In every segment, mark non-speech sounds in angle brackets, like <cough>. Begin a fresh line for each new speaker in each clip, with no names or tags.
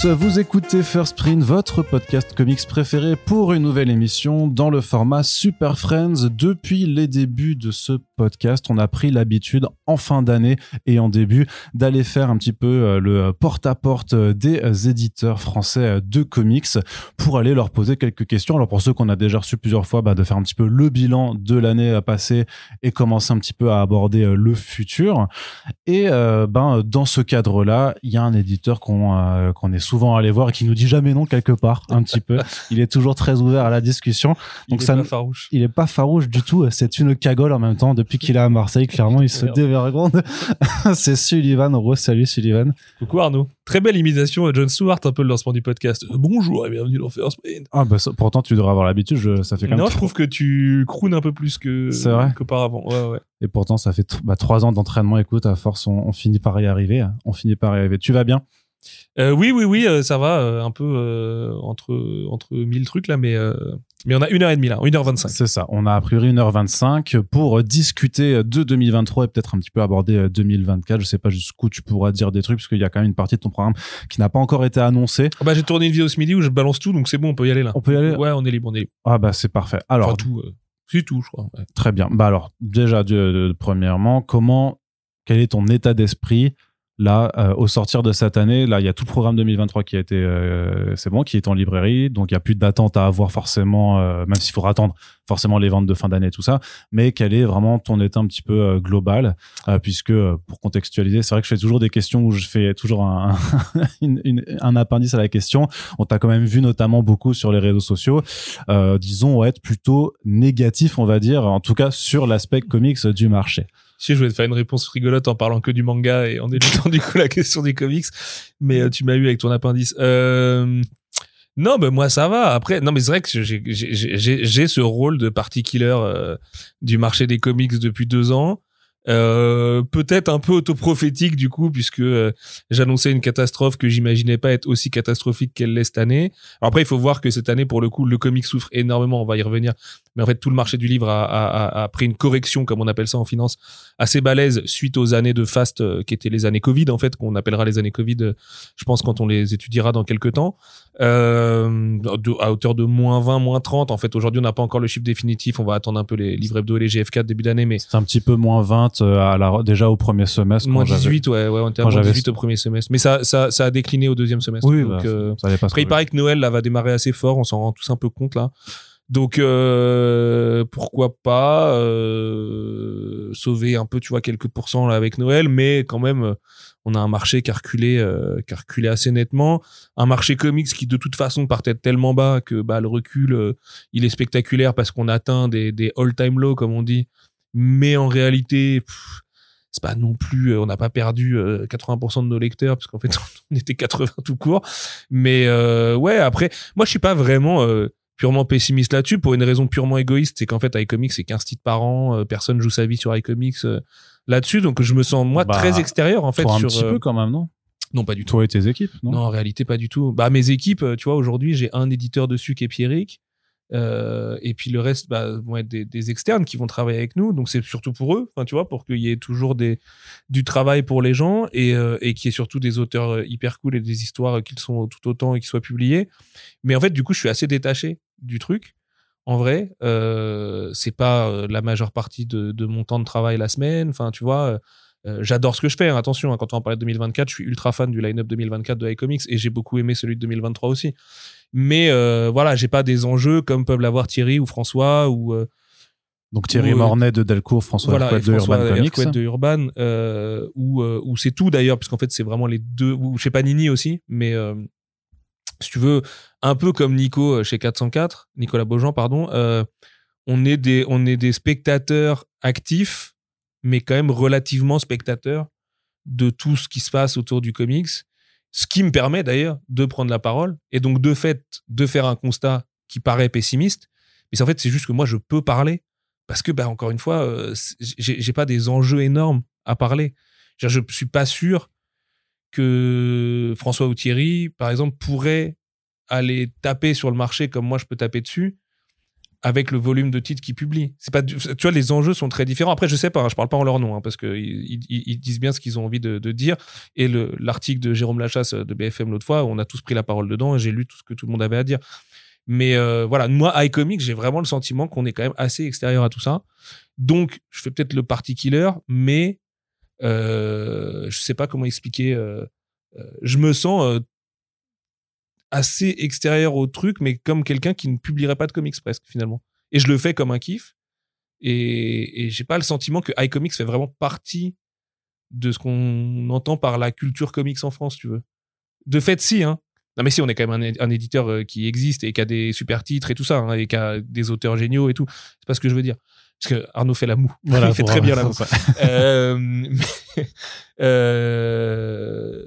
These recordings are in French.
vous écoutez First Print, votre podcast comics préféré pour une nouvelle émission dans le format Super Friends. Depuis les débuts de ce podcast, on a pris l'habitude en fin d'année et en début d'aller faire un petit peu euh, le porte-à-porte des éditeurs français de comics pour aller leur poser quelques questions. Alors pour ceux qu'on a déjà reçus plusieurs fois, bah, de faire un petit peu le bilan de l'année passée et commencer un petit peu à aborder euh, le futur. Et euh, ben dans ce cadre-là, il y a un éditeur qu'on euh, est souvent allé voir et qui nous dit jamais non quelque part un petit peu. Il est toujours très ouvert à la discussion.
Donc il est ça, pas farouche.
Il est pas farouche du tout. C'est une cagole en même temps. Depuis qu'il est à Marseille, clairement, il se dévergonde. <laughs> c'est Sullivan. Re, salut Sullivan.
Coucou Arnaud. Très belle imitation à John Stewart, un peu le lancement du podcast. Bonjour et bienvenue dans First Print.
Ah bah pourtant tu devrais avoir l'habitude. ça fait quand
non, je trouve que tu croones un peu plus que qu'auparavant. Ouais, ouais.
Et pourtant ça fait bah, trois ans d'entraînement. Écoute, à force on, on finit par y arriver. Hein. On finit par y arriver. Tu vas bien?
Euh, oui, oui, oui, euh, ça va, euh, un peu entre entre mille trucs là, mais mais on a une heure et demie là, 1h25.
C'est ça, on a a priori 1h25 pour discuter de 2023 et peut-être un petit peu aborder 2024. Je sais pas jusqu'où tu pourras dire des trucs parce qu'il y a quand même une partie de ton programme qui n'a pas encore été annoncée.
Ah bah j'ai tourné une vidéo ce midi où je balance tout, donc c'est bon, on peut y aller là.
On peut y aller?
Ouais, on est libre, on est libre.
Ah bah c'est parfait. Alors
tout, c'est tout, je crois.
Très bien. Bah alors déjà, premièrement, comment, quel est ton état d'esprit? Là, euh, au sortir de cette année, là, il y a tout le programme 2023 qui a été, euh, c'est bon, qui est en librairie, donc il y a plus d'attente à avoir forcément, euh, même s'il faudra attendre forcément les ventes de fin d'année, tout ça. Mais quel est vraiment ton état un petit peu global, puisque pour contextualiser, c'est vrai que je fais toujours des questions où je fais toujours un, un <laughs> appendice à la question. On t'a quand même vu notamment beaucoup sur les réseaux sociaux, disons être plutôt négatif, on va dire, en tout cas sur l'aspect comics du marché.
Si je voulais te faire une réponse rigolote en parlant que du manga et en évitant <laughs> du coup la question des comics, mais euh, tu m'as eu avec ton appendice. Euh, non, mais moi ça va. Après, non, mais c'est vrai que j'ai ce rôle de party killer euh, du marché des comics depuis deux ans. Euh, peut-être un peu autoprophétique du coup puisque euh, j'annonçais une catastrophe que j'imaginais pas être aussi catastrophique qu'elle l'est cette année. Alors après il faut voir que cette année pour le coup le comic souffre énormément, on va y revenir. Mais en fait tout le marché du livre a, a, a pris une correction comme on appelle ça en finance assez balèze suite aux années de fast euh, qui étaient les années Covid en fait qu'on appellera les années Covid je pense quand on les étudiera dans quelques temps. Euh, à hauteur de moins 20, moins 30. En fait, aujourd'hui, on n'a pas encore le chiffre définitif. On va attendre un peu les livres hebdo et les GF4 début d'année, mais
c'est un petit peu moins 20 euh, à la, déjà au premier semestre.
Moins 18, ouais, ouais, on était à moins 18 au premier semestre. Mais ça, ça, ça a décliné au deuxième semestre.
Oui, donc, bah, euh, ça
après, il paraît que Noël là va démarrer assez fort. On s'en rend tous un peu compte là. Donc euh, pourquoi pas euh, sauver un peu, tu vois, quelques pourcents là, avec Noël, mais quand même on a un marché qui a reculé, euh, qui a reculé assez nettement. Un marché comics qui de toute façon partait tellement bas que bah, le recul, euh, il est spectaculaire parce qu'on atteint des, des all-time lows, comme on dit. Mais en réalité, c'est pas non plus, euh, on n'a pas perdu 80% de nos lecteurs parce qu'en fait <laughs> on était 80 tout court. Mais ouais, après, moi je suis pas vraiment purement pessimiste là-dessus pour une raison purement égoïste, c'est qu'en fait iComics c'est 15 titres par an, personne joue sa vie sur iComics là-dessus. Donc je me sens moi bah, très extérieur en fait.
un
sur,
petit peu quand même, non?
Non, pas du tout.
Toi et tes équipes, non?
Non, en réalité pas du tout. Bah mes équipes, tu vois, aujourd'hui j'ai un éditeur dessus qui est Pierrick. Euh, et puis le reste bah, vont être des, externes qui vont travailler avec nous. Donc c'est surtout pour eux, tu vois, pour qu'il y ait toujours des, du travail pour les gens et, euh, et qu'il y ait surtout des auteurs euh, hyper cool et des histoires qui sont tout autant et qui soient publiées. Mais en fait, du coup, je suis assez détaché du truc en vrai. Euh, c'est pas euh, la majeure partie de, mon temps de travail la semaine. Enfin, tu vois, euh, j'adore ce que je fais. Hein. Attention, hein, quand on en parlait de 2024, je suis ultra fan du line-up 2024 de iComics et j'ai beaucoup aimé celui de 2023 aussi. Mais voilà, j'ai pas des enjeux comme peuvent l'avoir Thierry ou François ou.
donc Thierry Mornay de Delcourt, François voilà, de Urban Comics.
de Urban, où, c'est tout d'ailleurs, puisqu'en fait c'est vraiment les deux, ou je sais pas Nini aussi, mais si tu veux, un peu comme Nico euh, chez 404, Nicolas Beaujean, pardon, euh, on, est des, on est des spectateurs actifs, mais quand même relativement spectateurs de tout ce qui se passe autour du comics. Ce qui me permet d'ailleurs de prendre la parole et donc de fait de faire un constat qui paraît pessimiste. Mais en fait, c'est juste que moi, je peux parler parce que, bah, encore une fois, euh, j'ai pas des enjeux énormes à parler. Je suis pas sûr que François ou Thierry, par exemple, pourraient aller taper sur le marché comme moi je peux taper dessus, avec le volume de titres qu'ils publient. C'est pas, tu vois, les enjeux sont très différents. Après, je sais pas, hein, je parle pas en leur nom, hein, parce que ils, disent bien ce qu'ils ont envie de, dire. Et le, l'article de Jérôme Lachasse de BFM l'autre fois, on a tous pris la parole dedans et j'ai lu tout ce que tout le monde avait à dire. Mais euh, voilà, moi, iComics, j'ai vraiment le sentiment qu'on est quand même assez extérieur à tout ça. Donc, je fais peut-être le party killer, mais euh, je sais pas comment expliquer. euh, euh, je me sens assez extérieur au truc, mais comme quelqu'un qui ne publierait pas de comics presque finalement. Et je le fais comme un kiff. Et, et j'ai pas le sentiment que iComics fait vraiment partie de ce qu'on entend par la culture comics en France, tu veux. De fait, si, hein. Non, mais si, on est quand même un, éditeur qui existe et qui a des super titres et tout ça, hein, et qui a des auteurs géniaux et tout. C'est pas ce que je veux dire. Parce que Arnaud fait la moue.
Voilà, <laughs>
Il fait très bien la moue. Euh, mais, <laughs> euh,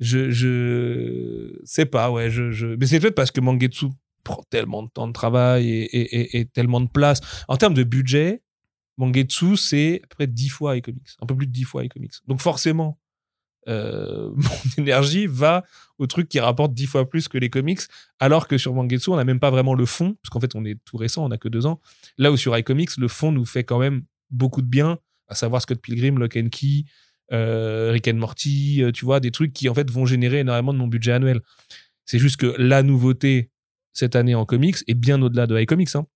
je, je sais pas, ouais, je, je, mais c'est peut-être parce que Mangetsu prend tellement de temps de travail et, et, et- et tellement de place. En termes de budget, Mangetsu, c'est à peu près 10 fois iComics, un peu plus de 10 fois iComics. Donc forcément, euh, <laughs> mon énergie va au truc qui rapporte 10 fois plus que les comics, alors que sur Mangetsu, on n'a même pas vraiment le fond, parce qu'en fait, on est tout récent, on a que deux ans. Là où sur iComics, le fond nous fait quand même beaucoup de bien, à savoir Scott Pilgrim, Lock and Key, euh, Rick and Morty, euh, tu vois, des trucs qui en fait vont générer énormément de mon budget annuel. C'est juste que la nouveauté cette année en comics est bien au-delà de iComics. Hein.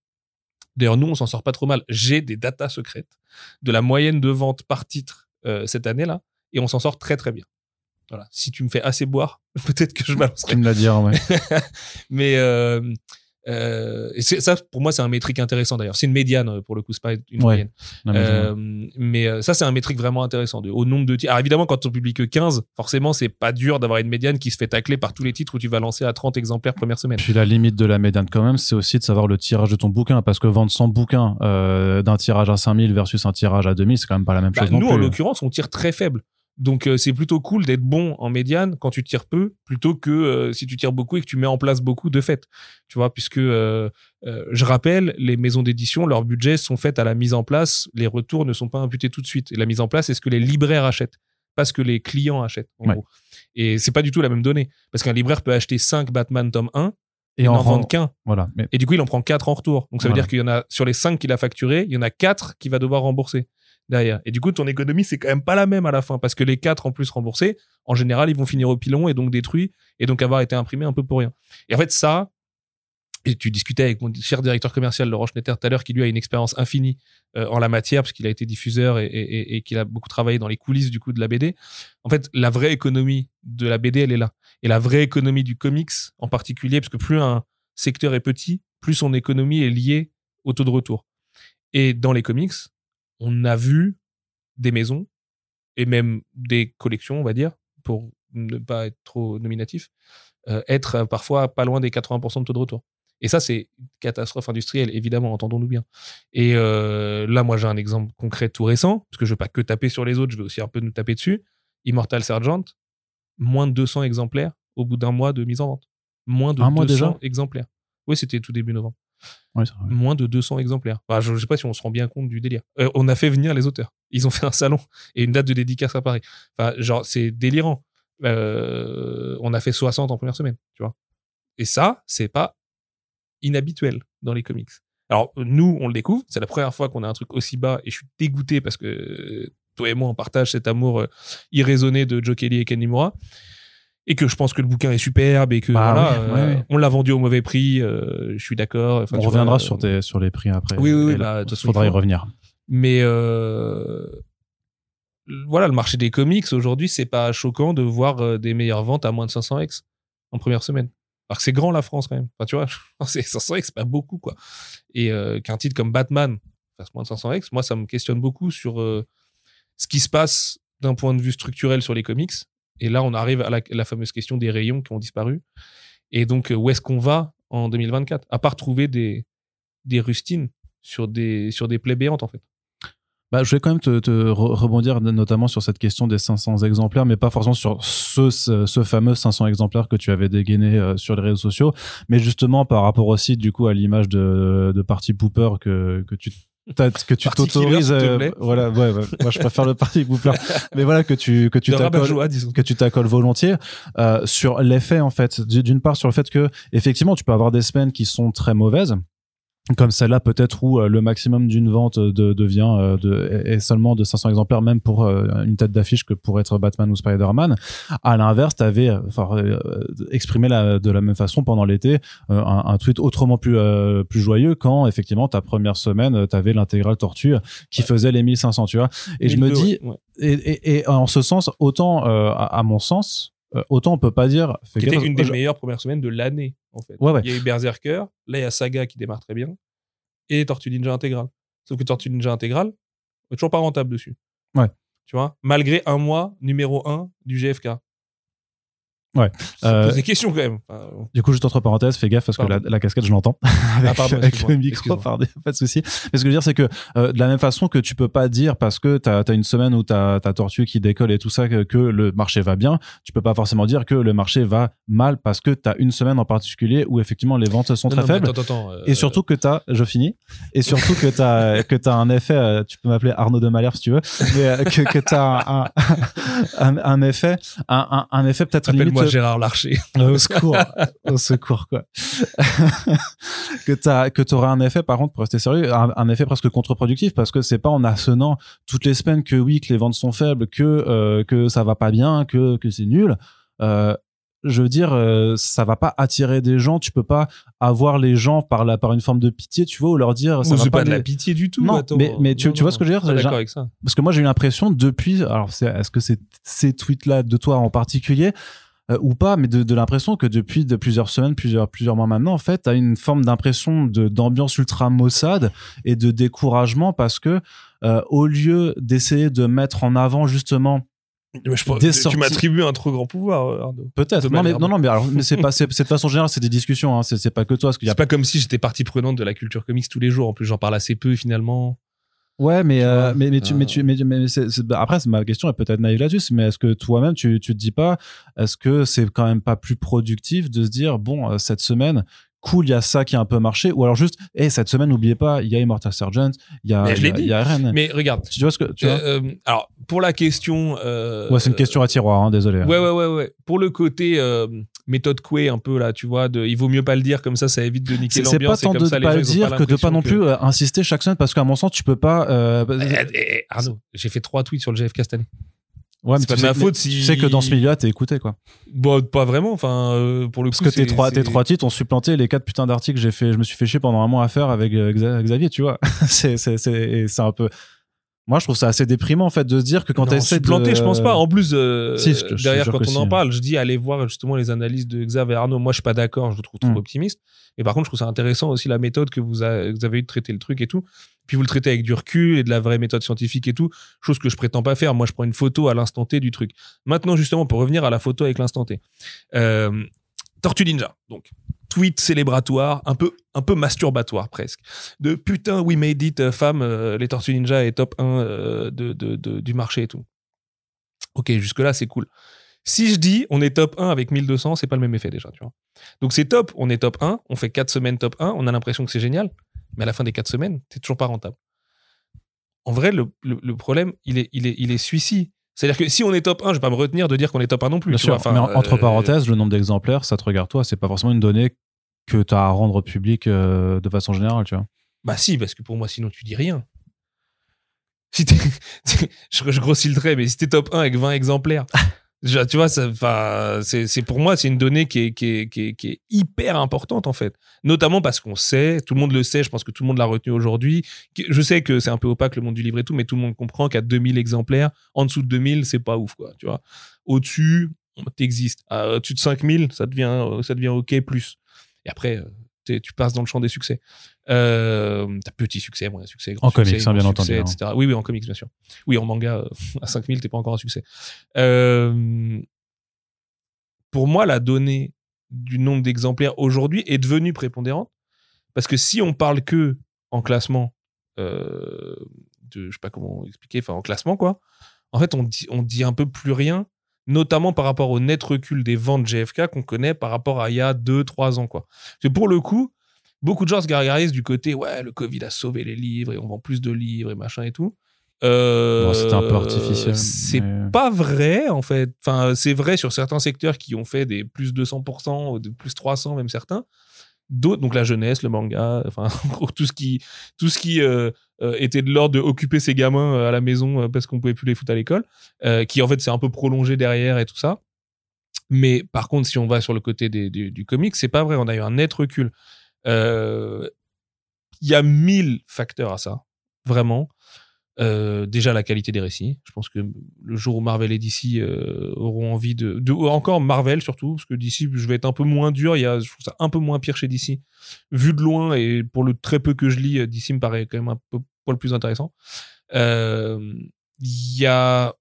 D'ailleurs, nous, on s'en sort pas trop mal. J'ai des datas secrètes de la moyenne de vente par titre cette année-là, et on s'en sort très très bien. Voilà. Si tu me fais assez boire, <laughs> peut-être que je balancerai
Tu me l'as dit, hein, ouais. <laughs>
mais euh, euh, et ça, pour moi, c'est un métrique intéressant d'ailleurs. C'est une médiane euh, pour le coup, c'est pas une
Ouais.
moyenne.
Mais
Euh, ça, c'est un métrique vraiment intéressant. De, au nombre de titres. Alors évidemment, quand on publie que 15, forcément, c'est pas dur d'avoir une médiane qui se fait tacler par tous les titres où tu vas lancer à 30 exemplaires première semaine.
Puis la limite de la médiane quand même, c'est aussi de savoir le tirage de ton bouquin, parce que vendre 100 bouquins euh, d'un tirage à 5000 versus un tirage à 2000, c'est quand même pas la même
Bah,
chose
nous,
non
en l'occurrence, on tire très faible. Donc, euh, c'est plutôt cool d'être bon en médiane quand tu tires peu, plutôt que euh, si tu tires beaucoup et que tu mets en place beaucoup de fait. Tu vois, puisque euh, je rappelle, les maisons d'édition, leurs budgets sont faits à la mise en place. Les retours ne sont pas imputés tout de suite. Et la mise en place, c'est ce que les libraires achètent, pas ce que les clients achètent. En
Ouais.
gros. Et c'est pas du tout la même donnée, parce qu'un libraire peut acheter 5 Batman tome 1 et,
Et en
n'en vendre qu'un.
Voilà. Mais
Et du coup, il en prend 4 en retour. Donc ça veut dire qu'il y en a sur les 5 qu'il a facturés, il y en a 4 qu'il va devoir rembourser derrière. Et du coup, ton économie, c'est quand même pas la même à la fin parce que les 4 en plus remboursés, en général, ils vont finir au pilon et donc détruits et donc avoir été imprimés un peu pour rien. Et en fait, ça, et tu discutais avec mon cher directeur commercial, Laurent Schnetter, tout à l'heure, qui lui a une expérience infinie euh, en la matière, parce qu'il a été diffuseur et, et- et- et qu'il a beaucoup travaillé dans les coulisses du coup de la BD. En fait, la vraie économie de la BD, elle est là. Et la vraie économie du comics, en particulier, parce que plus un secteur est petit, plus son économie est liée au taux de retour. Et dans les comics, on a vu des maisons et même des collections, on va dire, pour ne pas être trop nominatif, euh, être euh, parfois pas loin des 80% de taux de retour. Et ça, c'est catastrophe industrielle, évidemment, entendons-nous bien. Et euh, là, moi, j'ai un exemple concret tout récent, parce que je veux pas que taper sur les autres, je veux aussi un peu nous taper dessus. Immortal Sergeant, moins de 200 exemplaires au bout d'un mois de mise en vente. Moins de
Un mois
200
déjà
exemplaires. Oui, c'était tout début novembre. Moins de 200 exemplaires. Je, je sais pas si on se rend bien compte du délire. Euh, on a fait venir les auteurs. Ils ont <laughs> fait un salon et une date de dédicace à Paris. Genre, c'est délirant. Euh, on a fait 60 en première semaine, tu vois. Et ça, c'est pas inhabituel dans les comics. Alors, nous, on le découvre. C'est la première fois qu'on a un truc aussi bas et je suis dégoûté parce que euh, toi et moi, on partage cet amour irraisonné de Joe Kelly et Ken Nimura. Et que je pense que le bouquin est superbe et que
Bah
voilà, euh, on l'a vendu au mauvais prix. euh, je suis d'accord. Enfin,
On reviendra
vois,
sur,
euh,
tes, sur les prix après.
Oui, oui, oui,
Et là,
bah,
faudra y revenir.
Mais euh, voilà, le marché des comics aujourd'hui, c'est pas choquant de voir des meilleures ventes à moins de 500 X en première semaine. Alors que c'est grand la France quand même. Enfin, tu vois, <laughs> c'est 500 X, c'est pas beaucoup quoi. Et euh, qu'un titre comme Batman fasse moins de 500 X, moi ça me questionne beaucoup sur ce qui se passe d'un point de vue structurel sur les comics. Et là, on arrive à la, fameuse question des rayons qui ont disparu. Et donc, euh, où est-ce qu'on va en 2024 À part trouver des, rustines sur des, plaies béantes en fait?
Bah, je vais quand même te, te re- rebondir notamment sur cette question des 500 exemplaires, mais pas forcément sur ce, fameux 500 exemplaires que tu avais dégainé euh, sur les réseaux sociaux, mais justement par rapport aussi du coup à l'image de, de Party Pooper que tu t'as- que tu t'autorises euh, voilà ouais, ouais. moi je préfère le Party Pooper <laughs> mais voilà que tu que tu t'accoles que tu t'accoles volontiers euh, sur l'effet en fait. D'une part sur le fait que effectivement tu peux avoir des semaines qui sont très mauvaises comme celle-là peut-être où euh, le maximum d'une vente de, devient euh, de, est seulement de 500 exemplaires même pour euh, une tête d'affiche que pour être Batman ou Spider-Man. À l'inverse t'avais enfin exprimé la, de la même façon pendant l'été un, un, tweet autrement plus plus joyeux quand effectivement ta première semaine t'avais l'intégrale tortue qui faisait les 1500 tu vois. Et je me dis
ouais.
et, et, et en ce sens autant à, à mon sens euh, autant on peut pas dire.
C'était une des meilleures premières semaines de l'année, en fait.
Ouais, ouais.
Il y a eu Berserker, là il y a Saga qui démarre très bien, et Tortue Ninja Intégral. Sauf que Tortue Ninja Intégral, on est toujours pas rentable dessus.
Ouais.
Tu vois, malgré un mois numéro 1 du GFK.
Ouais.
Ça
Euh,
pose des questions quand même.
Du coup, juste entre parenthèses, fais gaffe parce que la, casquette, je l'entends. avec,
Ah, pardon,
avec le micro, pardon, <laughs> pas de souci. Mais ce que je veux dire, c'est que euh, de la même façon que tu peux pas dire parce que t'as as une semaine où t'as ta tortue qui décolle et tout ça que, que le marché va bien, tu peux pas forcément dire que le marché va mal parce que t'as une semaine en particulier où effectivement les ventes sont
non,
très
non,
faibles.
Attends, attends, euh,
Et surtout que t'as, je finis, et surtout que t'as <laughs> que t'as un effet, euh, tu peux m'appeler Arnaud de Malherbe si tu veux, mais euh, que, que t'as un, un, <laughs> un effet, un, un, un effet peut-être limite
Gérard Larcher. <laughs>
au secours, au secours quoi. <laughs> que t'as que t'auras un effet par contre pour rester sérieux, un, un effet presque contre-productif parce que c'est pas en assonant toutes les semaines que oui que les ventes sont faibles, que euh, que ça va pas bien, que que c'est nul. Euh, je veux dire, euh, ça va pas attirer des gens. Tu peux pas avoir les gens par la par une forme de pitié, tu vois, ou leur dire ça va pas
pas de
les-
la pitié du tout.
Non,
attends.
mais- mais tu-
Non,
tu vois
non,
ce que je veux dire
d'accord avec ça.
parce que moi j'ai eu l'impression depuis alors est-ce que c'est ces tweets là de toi en particulier euh, ou pas mais de, de l'impression que depuis de plusieurs semaines plusieurs plusieurs mois maintenant en fait t'as une forme d'impression d'ambiance ultra maussade et de découragement parce que euh, au lieu d'essayer de mettre en avant justement
je pense-
Des
tu m'attribues un trop grand pouvoir, euh,
peut-être non non non mais alors mais c'est <laughs> pas c'est de façon générale c'est des discussions hein, c'est pas que toi parce qu'il y a
pas comme si j'étais partie prenante de la culture comics tous les jours. En plus, j'en parle assez peu finalement.
Ouais, mais, euh, mais, mais, tu,
euh,
mais, tu, mais, mais c'est- c'est- bah, après, c'est- ma question est peut-être naïve là-dessus, mais est-ce que toi-même, tu, tu te dis pas, est-ce que c'est quand même pas plus productif de se dire, bon, euh, cette semaine, cool, il y a ça qui a un peu marché, ou alors juste, et cette semaine, n'oubliez pas, il y a Immortal Sergeant, il y a,
Mais je
il y a.
Mais regarde.
Tu vois ce que, tu vois?
euh, euh, alors, pour la question. euh,
Ouais, c'est une question à tiroir, hein, désolé.
Ouais, ouais, ouais, ouais. Pour le côté euh, méthode Coué, un peu là, tu vois, de, il vaut mieux pas le dire comme ça, ça évite de niquer
C'est c'est pas
l'ambiance.
tant de ne pas le dire que de pas non plus euh, insister chaque semaine, parce qu'à mon sens, tu peux pas. euh, bah,
Eh, eh, eh, Arnaud, j'ai fait trois tweets sur le GFK cette année.
ouais, mais
c'est pas de ma faute si-
Tu sais que dans ce milieu-là, t'es écouté, quoi.
Bon, pas vraiment. Enfin, euh, pour le
Parce
coup,
que tes trois, tes trois titres ont supplanté les quatre putains d'articles que j'ai fait. Je me suis fait chier pendant un mois à faire avec euh, Xa- Xavier, tu vois. <laughs> c'est, c'est, c'est, c'est un peu. Moi, je trouve ça assez déprimant, en fait, de se dire que quand
Non,
t'essaies de.
supplanté, je pense pas. En plus, euh,
Si, je te- je te
derrière, quand on
si,
en
hein.
parle, je dis allez voir justement les analyses de Xav et Arnaud. Moi, je suis pas d'accord, je le trouve trop
Mm.
optimiste. Mais par contre, je trouve ça intéressant aussi la méthode que vous, a- vous avez eu de traiter le truc et tout. Puis vous le traitez avec du recul et de la vraie méthode scientifique et tout, chose que je prétends pas faire. Moi, je prends une photo à l'instant T du truc. Maintenant, justement, pour revenir à la photo avec l'instant T. Euh, Tortue Ninja, donc tweet célébratoire, un peu, un peu masturbatoire presque. De putain, we made it, euh, femme, euh, les Tortues Ninja est top 1 euh, du marché et tout. Ok, jusque-là, c'est cool. Si je dis on est top 1 avec 1200, c'est pas le même effet déjà, tu vois. Donc c'est top, on est top 1, on fait 4 semaines top 1, on a l'impression que c'est génial, mais à la fin des 4 semaines, t'es toujours pas rentable. En vrai, le problème, il est, il est, il est celui-ci. C'est-à-dire que si on est top 1, je vais pas me retenir de dire qu'on est top 1 non plus.
Bien
tu
sûr,
vois. Enfin,
mais en- entre
euh,
parenthèses, le nombre d'exemplaires, ça te regarde toi. C'est pas forcément une donnée que tu as à rendre publique euh, de façon générale, tu vois.
Bah si, parce que pour moi, sinon tu dis rien. Si <laughs> je, je grossis le trait, mais si t'es top 1 avec 20 exemplaires, tu vois, c'est pour moi, c'est une donnée qui est, qui, est, qui, est, hyper importante en fait. Notamment parce qu'on sait, tout le monde le sait, je pense que tout le monde l'a retenu aujourd'hui. Je sais que c'est un peu opaque le monde du livre et tout, mais tout le monde comprend qu'à 2000 exemplaires, en dessous de 2000, c'est pas ouf, quoi, tu vois. Au-dessus, t'existes. Au-dessus de 5000, ça devient, ça devient OK plus. Et après, euh, tu passes dans le champ des succès. Euh, t'as petit succès, moyen succès, grand
En
succès,
comics, hein, bien
succès,
entendu,
etc. Oui, oui, en comics, bien sûr. Oui, en manga, euh, <laughs> à 5000, t'es pas encore un succès. Euh, pour moi, la donnée du nombre d'exemplaires aujourd'hui est devenue prépondérante. Parce que si on parle que en classement, euh, de, je sais pas comment expliquer, enfin en classement, quoi, en fait, on dit, on dit un peu plus rien, notamment par rapport au net recul des ventes GFK qu'on connaît par rapport à il y a 2-3 ans, quoi. Parce que pour le coup, beaucoup de gens se gargarisent du côté, ouais, le Covid a sauvé les livres et on vend plus de livres et machin et tout. Euh,
Bon, C'était un peu artificiel.
C'est
mais-
pas vrai en fait. Enfin, c'est vrai sur certains secteurs qui ont fait des plus 200%, ou de plus 300 même certains. D'autres, donc la jeunesse, le manga, <laughs> enfin tout ce qui, tout ce qui euh, euh, était de l'ordre de occuper ses gamins euh, à la maison parce qu'on pouvait plus les foutre à l'école, qui en fait s'est un peu prolongé derrière et tout ça. Mais par contre, si on va sur le côté des, du comic, c'est pas vrai. On a eu un net recul. Il y a mille facteurs à ça, vraiment. Euh, déjà la qualité des récits. Je pense que le jour où Marvel et DC euh, auront envie de, de, encore Marvel surtout, parce que DC, je vais être un peu moins dur. Il y a, je trouve ça un peu moins pire chez DC, vu de loin et pour le très peu que je lis, DC me paraît quand même un peu pas le plus intéressant. Euh, il y a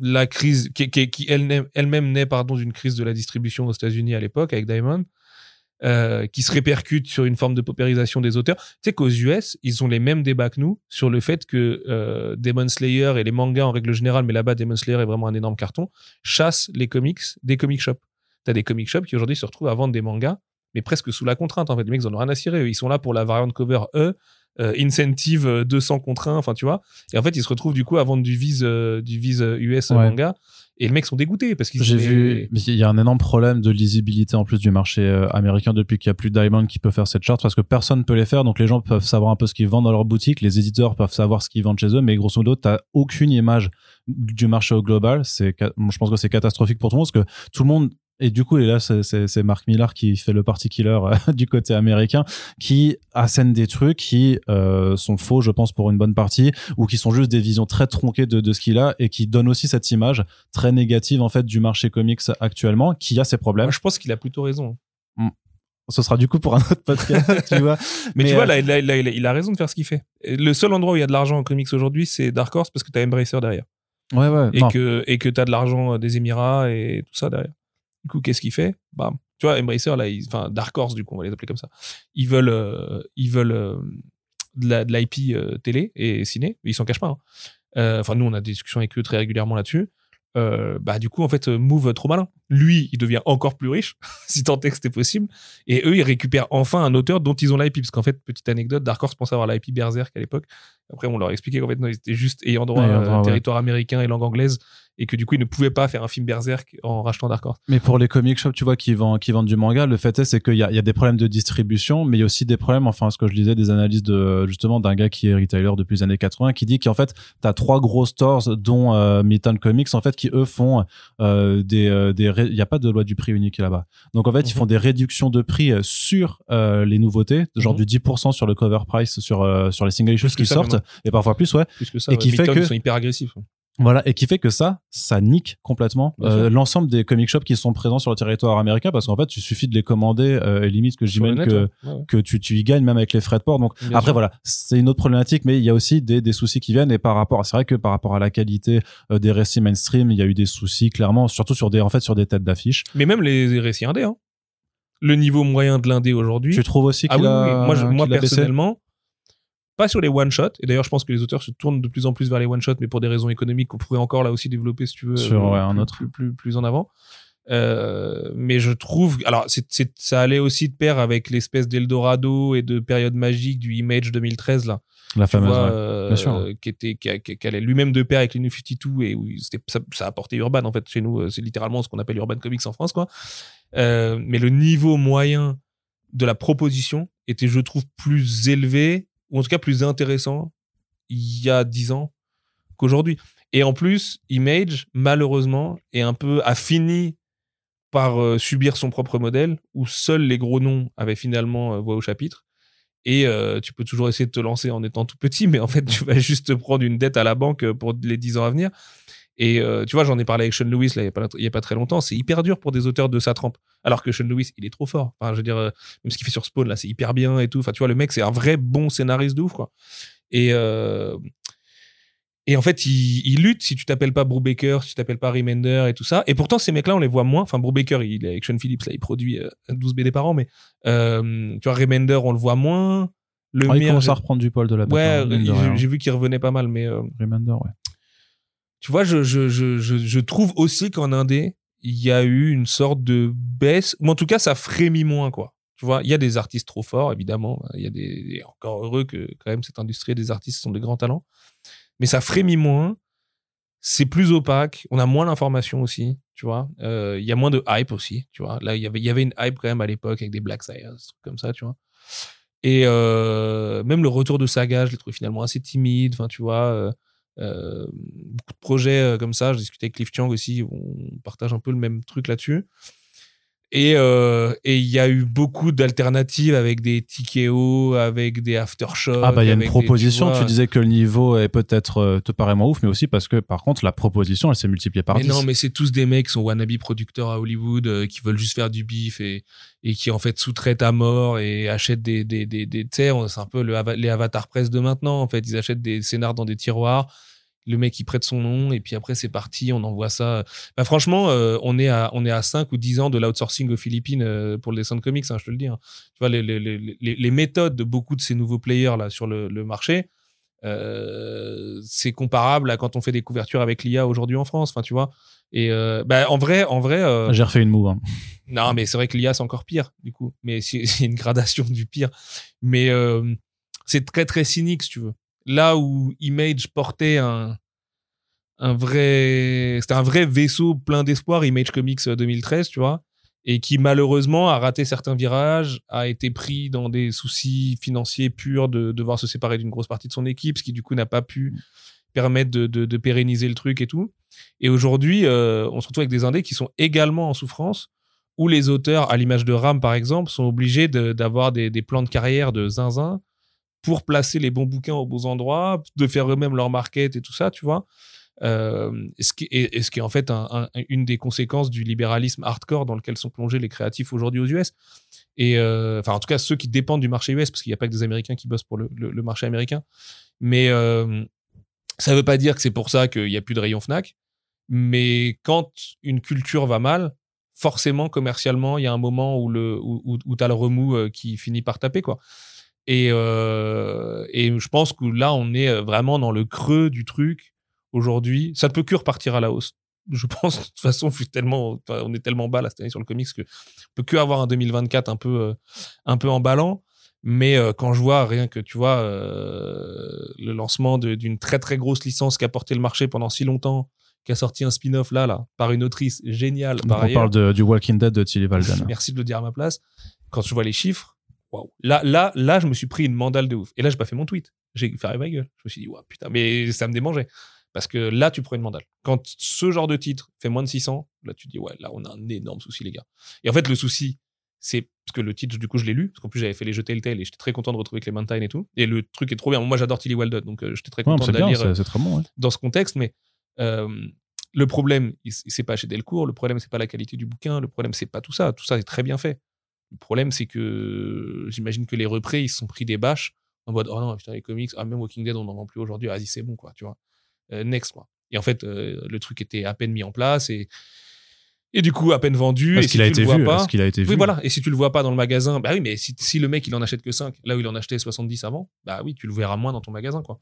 la crise qui, qui, elle-même naît pardon d'une crise de la distribution aux États-Unis à l'époque avec Diamond. Euh, qui se répercute sur une forme de paupérisation des auteurs. Tu sais qu'aux US, ils ont les mêmes débats que nous sur le fait que euh, Demon Slayer et les mangas en règle générale, mais là-bas Demon Slayer est vraiment un énorme carton, chassent les comics des comic shops. T'as des comic shops qui aujourd'hui se retrouvent à vendre des mangas, mais presque sous la contrainte. En fait, les mecs ils en ont rien à cirer. Ils sont là pour la variante cover E, euh, incentive 200 contre 1, enfin tu vois. Et en fait, ils se retrouvent du coup à vendre du vise, du vise US manga et les mecs sont dégoûtés parce qu'ils
j'ai vu il y a un énorme problème de lisibilité en plus du marché euh, américain depuis qu'il y a plus Diamond qui peut faire cette charte parce que personne peut les faire. Donc les gens peuvent savoir un peu ce qu'ils vendent dans leur boutique. Les éditeurs peuvent savoir ce qu'ils vendent chez eux. Mais grosso modo t'as aucune image du marché au global. C'est je pense que c'est catastrophique pour tout le monde parce que tout le monde et du coup, et là, c'est Mark Millar qui fait le party killer euh, <laughs> du côté américain, qui assène des trucs qui euh, sont faux, je pense, pour une bonne partie, ou qui sont juste des visions très tronquées de, de ce qu'il a, et qui donnent aussi cette image très négative, en fait, du marché comics actuellement, qui a ses problèmes.
je pense qu'il a plutôt raison.
Mm. Ce sera du coup pour un autre podcast, <laughs> tu vois.
Mais, tu vois, euh, là, il a raison de faire ce qu'il fait. Le seul endroit où il y a de l'argent en comics aujourd'hui, c'est Dark Horse parce que t'as Embracer derrière.
Ouais, ouais.
Et que, et que t'as de l'argent des Émirats et tout ça derrière. Du coup, qu'est-ce qu'il fait? Bah, Tu vois, Embracer, là, Dark Horse, du coup, on va les appeler comme ça. Ils veulent, euh, ils veulent euh, de l'IP euh, télé et ciné, ils s'en cachent pas. Hein. Enfin, nous, on a des discussions avec eux très régulièrement là-dessus. bah, du coup, en fait, Move trop malin. Lui, il devient encore plus riche, <laughs> si tant est que c'était possible. Et eux, ils récupèrent enfin un auteur dont ils ont l'IP. Parce qu'en fait, petite anecdote, Dark Horse pensait avoir l'IP Berserk à l'époque. Après, on leur a expliqué qu'en fait, non, ils étaient juste ayant droit, à territoire américain et langue anglaise et que du coup ils ne pouvaient pas faire un film Berserk en rachetant Dark Horse.
Mais pour les comic shops, tu vois, qui vendent, qui vendent du manga, le fait est, c'est qu'il y a, il y a des problèmes de distribution, mais il y a aussi des problèmes, enfin, ce que je disais, des analyses de, justement, d'un gars qui est retailer depuis les années 80, qui dit qu'en fait, t'as trois gros stores, dont euh, Midtown Comics, en fait, qui eux font euh, des, euh, des, il n'y a pas de loi du prix unique là-bas. Donc en fait, ils mhm. font des réductions de prix euh, sur euh, les nouveautés, genre mhm. du 10% sur le cover price sur sur les single issues qui sortent, et parfois plus, ouais.
Plus que ça, et qui fait que ils sont hyper agressifs.
Voilà, et qui fait que ça, ça nique complètement euh, l'ensemble des comic shops qui sont présents sur le territoire américain, parce qu'en fait, il suffit de les commander, euh, et limite que j'imagine que, que tu, tu y gagnes même avec les frais de port. Donc après, voilà, c'est une autre problématique, mais il y a aussi des, des soucis qui viennent, et par rapport, c'est vrai que par rapport à la qualité euh, des récits mainstream, il y a eu des soucis, clairement, surtout sur des, en fait, sur des têtes d'affiches.
Mais même les récits indés, hein. Le niveau moyen de l'indé aujourd'hui.
Tu trouves aussi
ah
qu'il
oui, Moi, je, moi personnellement, pas sur les one-shots. Et d'ailleurs, je pense que les auteurs se tournent de plus en plus vers les one-shots, mais pour des raisons économiques qu'on pourrait encore là aussi développer, si tu veux,
sur un autre.
Plus, plus, plus, en avant. Euh, mais je trouve, alors c'est, ça allait aussi de pair avec l'espèce d'Eldorado et de période magique du Image 2013 là.
La fameuse, euh,
qui était, qui, allait lui-même de pair avec les New 52 et où ça, ça a porté Urban en fait chez nous. Euh, c'est littéralement ce qu'on appelle Urban Comics en France quoi. mais le niveau moyen de la proposition était, je trouve, plus élevé ou en tout cas plus intéressant il y a dix ans qu'aujourd'hui. Et en plus, Image, malheureusement, est un peu a fini par euh, subir son propre modèle, où seuls les gros noms avaient finalement euh, voix au chapitre. Et euh, tu peux toujours essayer de te lancer en étant tout petit, mais en fait, tu vas juste prendre une dette à la banque pour les dix ans à venir. Et euh, tu vois, j'en ai parlé avec Sean Lewis là, il n'y a, pas très longtemps. C'est hyper dur pour des auteurs de sa trempe. Alors que Sean Lewis, il est trop fort. Enfin, je veux dire, euh, même ce qu'il fait sur Spawn, là, c'est hyper bien et tout. Enfin, tu vois, le mec, c'est un vrai bon scénariste de ouf, quoi. Et, euh, et en fait, il, lutte si tu t'appelles pas Brubaker, si tu t'appelles pas Remender et tout ça. Et pourtant, ces mecs-là, on les voit moins. Enfin, Brubaker, il est avec Sean Phillips, là, il produit 12 BD par an, mais tu vois, Remender, on le voit moins.
Le ah, il commence à reprendre du poil de la
Ouais, j'ai vu qu'il revenait pas mal, mais.
Remender, ouais
tu vois, je, je, je, je, trouve aussi qu'en Indé, il y a eu une sorte de baisse, ou en tout cas, ça frémit moins, quoi. Tu vois, il y a des artistes trop forts, évidemment. Il y a des, encore heureux que, quand même, cette industrie des artistes sont de grands talents. Mais ça frémit moins. c'est plus opaque, on a moins d'informations aussi, tu vois. Euh, Il y a moins de hype aussi, tu vois. Là, il y avait- il y avait une hype quand même à l'époque avec des Black trucs comme ça, tu vois. Et euh, même le retour de Saga, je l'ai trouvé finalement assez timide, enfin, tu vois. euh, euh, beaucoup de projets euh, comme ça. Je discutais avec Cliff Chang aussi, on partage un peu le même truc là-dessus. Et euh, et il y a eu beaucoup d'alternatives avec des TKO, avec des aftershocks.
Ah bah il y a une
avec des- tu
proposition, tu, disais que le niveau est peut-être euh, te paraît moins ouf, mais aussi parce que par contre la proposition elle s'est multipliée par
Mais
10.
non, mais c'est tous des mecs qui sont wannabe producteurs à Hollywood, euh, qui veulent juste faire du bif et, et qui en fait sous-traitent à mort et achètent des, des, des, des tu sais, on- c'est un peu le, les avatars presse de maintenant, en fait. Ils achètent des scénars dans des tiroirs. Le mec, il prête son nom et puis après, c'est parti, on envoie ça. Bah, franchement, euh, on est à, on est à 5 ou 10 ans de l'outsourcing aux Philippines euh, pour le dessin de comics, hein, je te le dis. hein. Tu vois, les, les, les, les, les méthodes de beaucoup de ces nouveaux players là sur le, le marché, euh, c'est comparable à quand on fait des couvertures avec l'IA aujourd'hui en France. Enfin, tu vois. Et euh, bah, en vrai, en vrai, euh,
J'ai refait une move. hein.
non, mais c'est vrai que l'IA c'est encore pire du coup. Mais c'est <laughs> une gradation du pire. Mais c'est très très cynique si tu veux. Là où Image portait un un vrai, c'était un vrai vaisseau plein d'espoir, Image Comics euh, 2013, tu vois, et qui malheureusement a raté certains virages, a été pris dans des soucis financiers purs de devoir se séparer d'une grosse partie de son équipe, ce qui du coup n'a pas pu permettre de, de, de pérenniser le truc et tout. Et aujourd'hui, euh, on se retrouve avec des indés qui sont également en souffrance, où les auteurs, à l'image de Ram par exemple, sont obligés de- d'avoir des, des plans de carrière de zinzin pour placer les bons bouquins aux bons endroits, de faire eux-mêmes leur market et tout ça, tu vois. Euh, ce qui est, et ce qui est en fait un- un- une des conséquences du libéralisme hardcore dans lequel sont plongés les créatifs aujourd'hui aux US. Et euh, enfin, en tout cas, ceux qui dépendent du marché US, parce qu'il n'y a pas que des Américains qui bossent pour le, marché américain. Mais euh, ça ne veut pas dire que c'est pour ça qu'il n'y a plus de rayon Fnac. Mais quand une culture va mal, forcément, commercialement, il y a un moment où, où, tu as le remous qui finit par taper. quoi. Et, euh, et je pense que là, on est vraiment dans le creux du truc aujourd'hui. Ça ne peut que repartir à la hausse. Je <laughs> pense, de toute façon, tellement, on est tellement bas là, cette année sur le comics que on peut que avoir un 2024 un peu, euh, un peu emballant. Mais euh, quand je vois rien que, tu vois, euh, le lancement d'une très très grosse licence qui a porté le marché pendant si longtemps, qui a sorti un spin-off là, là, par une autrice géniale. Par
on
ailleurs.
parle de- du Walking Dead de Tilly Walden.
Merci de le dire à ma place. Quand je vois les chiffres, waouh. Là, là, là, je me suis pris une mandale de ouf. Et là, j'ai pas fait mon tweet. J'ai fermé ma gueule. Je me suis dit, waouh, putain, mais ça me démangeait. Parce que là, tu prends une mandale. Quand ce genre de titre fait moins de 600, là, tu te dis, ouais, là, on a un énorme souci, les gars. Et en fait, le souci, c'est parce que le titre, du coup, je l'ai lu. Parce qu'en plus, j'avais fait les jeux Telltale et j'étais très content de retrouver Clementine et tout. Et le truc est trop bien. Moi, j'adore Tilly Walden. Donc, euh, j'étais très
Ouais,
content
c'est
de la lire
très bon. ouais.
dans ce contexte, mais euh, le problème, c'est pas chez Delcourt, le problème, c'est pas la qualité du bouquin, le problème, c'est pas tout ça. Tout ça est très bien fait. Le problème, c'est que j'imagine que les représ, ils se sont pris des bâches en mode, oh non, putain, les comics, ah, même Walking Dead, on n'en vend plus aujourd'hui, vas-y, c'est bon, quoi, tu vois. Euh, next, quoi. Et en fait, euh, le truc était à peine mis en place et, et du coup, à peine vendu.
Parce
et si
a
tu
été
le vois
vu.
pas,
Parce qu'il a été vu.
oui, voilà. Et si tu le vois pas dans le magasin, bah oui, mais si, si le mec il en achète que 5, là où il en achetait 70 avant, bah oui, tu le verras moins dans ton magasin, quoi.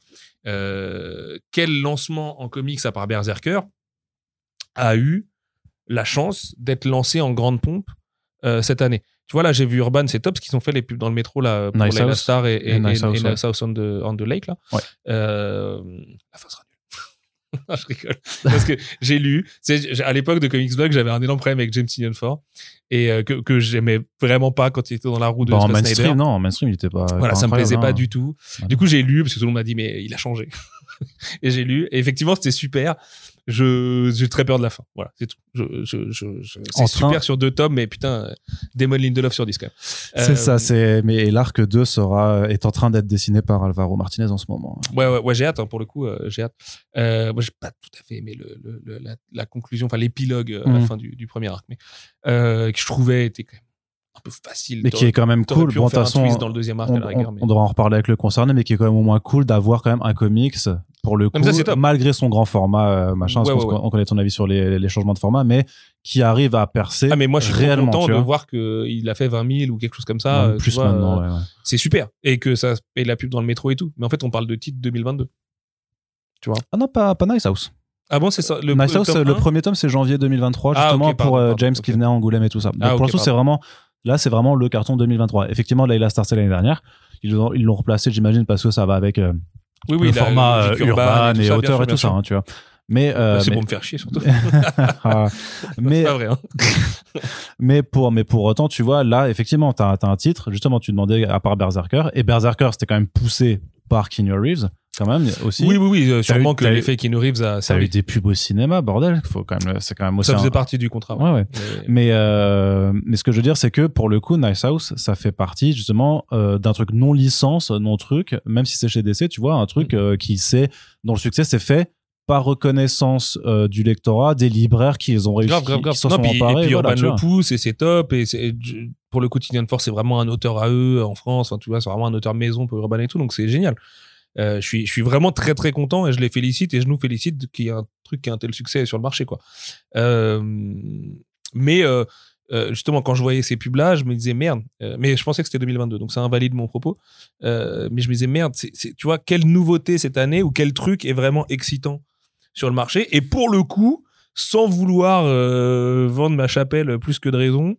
Euh, quel lancement en comics à part Berserker a eu la chance d'être lancé en grande pompe euh, cette année? Tu vois, là, j'ai vu Urban, c'est top, parce qu'ils ont fait les pubs dans le métro, là, pour
Nice
Layla. Star et, et,
Et Nice
et-
House,
et
ouais.
Nice House on the, on the Lake, là.
Ouais.
Euh, la fin sera nulle. <laughs> Je rigole. Parce que j'ai lu, à l'époque de Comics Blog, j'avais un énorme problème avec James Tynion Ford et euh, que, que j'aimais vraiment pas quand il était dans la roue de
Bah, en
Snyder.
mainstream, non, en mainstream, il était pas.
Voilà,
pas
ça me plaisait pas
hein.
du tout.
Voilà.
Du coup, j'ai lu parce que tout le monde m'a dit mais il a changé. <laughs> et j'ai lu et effectivement, c'était super. Je j'ai très peur de la fin. Voilà, c'est tout. Je, je, je, je- c'est super sur deux tomes, mais putain, euh, Damon Lindelof sur 10 quand même.
C'est
Euh,
ça, c'est. Mais l'arc 2 sera, est en train d'être dessiné par Alvaro Martinez en ce moment.
Ouais, ouais, ouais, j'ai hâte, hein, pour le coup, euh, j'ai hâte. Euh, moi, j'ai pas tout à fait aimé le, le- le- la, la conclusion, enfin l'épilogue à la
Mhm.
fin du, du premier arc, mais que je trouvais était quand même un peu facile.
Mais qui est quand même cool. Bon, façon,
dans le deuxième arc
on,
à la rigueur,
on-
mais-
on devra en reparler avec le concerné, mais qui est quand même au moins cool d'avoir quand même un comics pour le coup,
ça,
malgré son grand format, euh, machin.
Ouais,
parce
ouais,
qu'on-
ouais.
On connaît ton avis sur les, les changements de format, mais qui arrive à percer
Ah mais moi je suis
réellement.
content
tu
de
vois.
voir qu'il a fait 20 000 ou quelque chose comme ça.
Même
euh, tu
plus
vois,
maintenant.
euh. C'est super et que ça paye la pub dans le métro et tout. Mais en fait on parle de titre 2022.
Ah non, pas, pas Nice House.
Ah bon c'est ça. Le,
nice House, le
1?
premier tome, c'est janvier 2023,
Ah,
justement,
pardon,
pour euh, James
ok.
qui venait à Angoulême et tout ça. Donc,
Ah,
pour l'instant, c'est vraiment. Là, c'est vraiment le carton 2023. Effectivement, Layla Star, c'est l'année dernière. Ils l'ont ils l'ont replacé, j'imagine, parce que ça va avec euh,
Oui oui
le
la
format euh, urbain et,
tout ça, bien
auteur
sûr,
et tout ça, hein, tu vois. Mais, euh,
Bah, c'est
mais,
pour me faire chier surtout. <laughs> <laughs>
Ah, mais,
pas vrai. Hein. <laughs>
mais pour, mais pour autant, tu vois, là, effectivement, t'as, as un titre. Justement, tu demandais à part Berserker. Et Berserker, c'était quand même poussé par Keanu Reeves, quand même, aussi.
Oui, oui, oui. euh, sûrement
eu-
que l'effet Keanu Reeves a
Ça a eu
servi.
des pubs au cinéma, bordel. Faut quand même, c'est quand même aussi
Ça
un-
faisait partie du contrat. ouais.
Ouais.
Mais-
Mais, euh, mais ce que je veux dire, c'est que pour le coup, Nice House, ça fait partie justement euh, d'un truc non licence, non truc, même si c'est chez DC, tu vois, un
Mm.
truc euh, qui sait, dont le succès s'est fait par reconnaissance euh, du lectorat, des libraires qui ont réussi,
Grave, grave, grave.
qui s'en
Non,
sont
puis,
emparés.
et puis
voilà,
Urban le pousse et c'est top. Et c'est- pour le coup, Tinian Force, c'est vraiment un auteur à eux en France. Enfin, tu vois, c'est vraiment un auteur maison pour Urban et tout. Donc c'est génial. Euh, je, suis, je suis vraiment très très content et je les félicite et je nous félicite qu'il y ait un truc qui a un tel succès sur le marché. quoi. Euh, mais euh, euh, justement, quand je voyais ces pubs-là, je me disais merde. Euh, mais je pensais que c'était 2022, donc ça invalide mon propos. Mais je me disais merde, c'est, c'est- tu vois, quelle nouveauté cette année ou quel truc est vraiment excitant? Sur le marché. Et pour le coup, sans vouloir euh, vendre ma chapelle plus que de raison,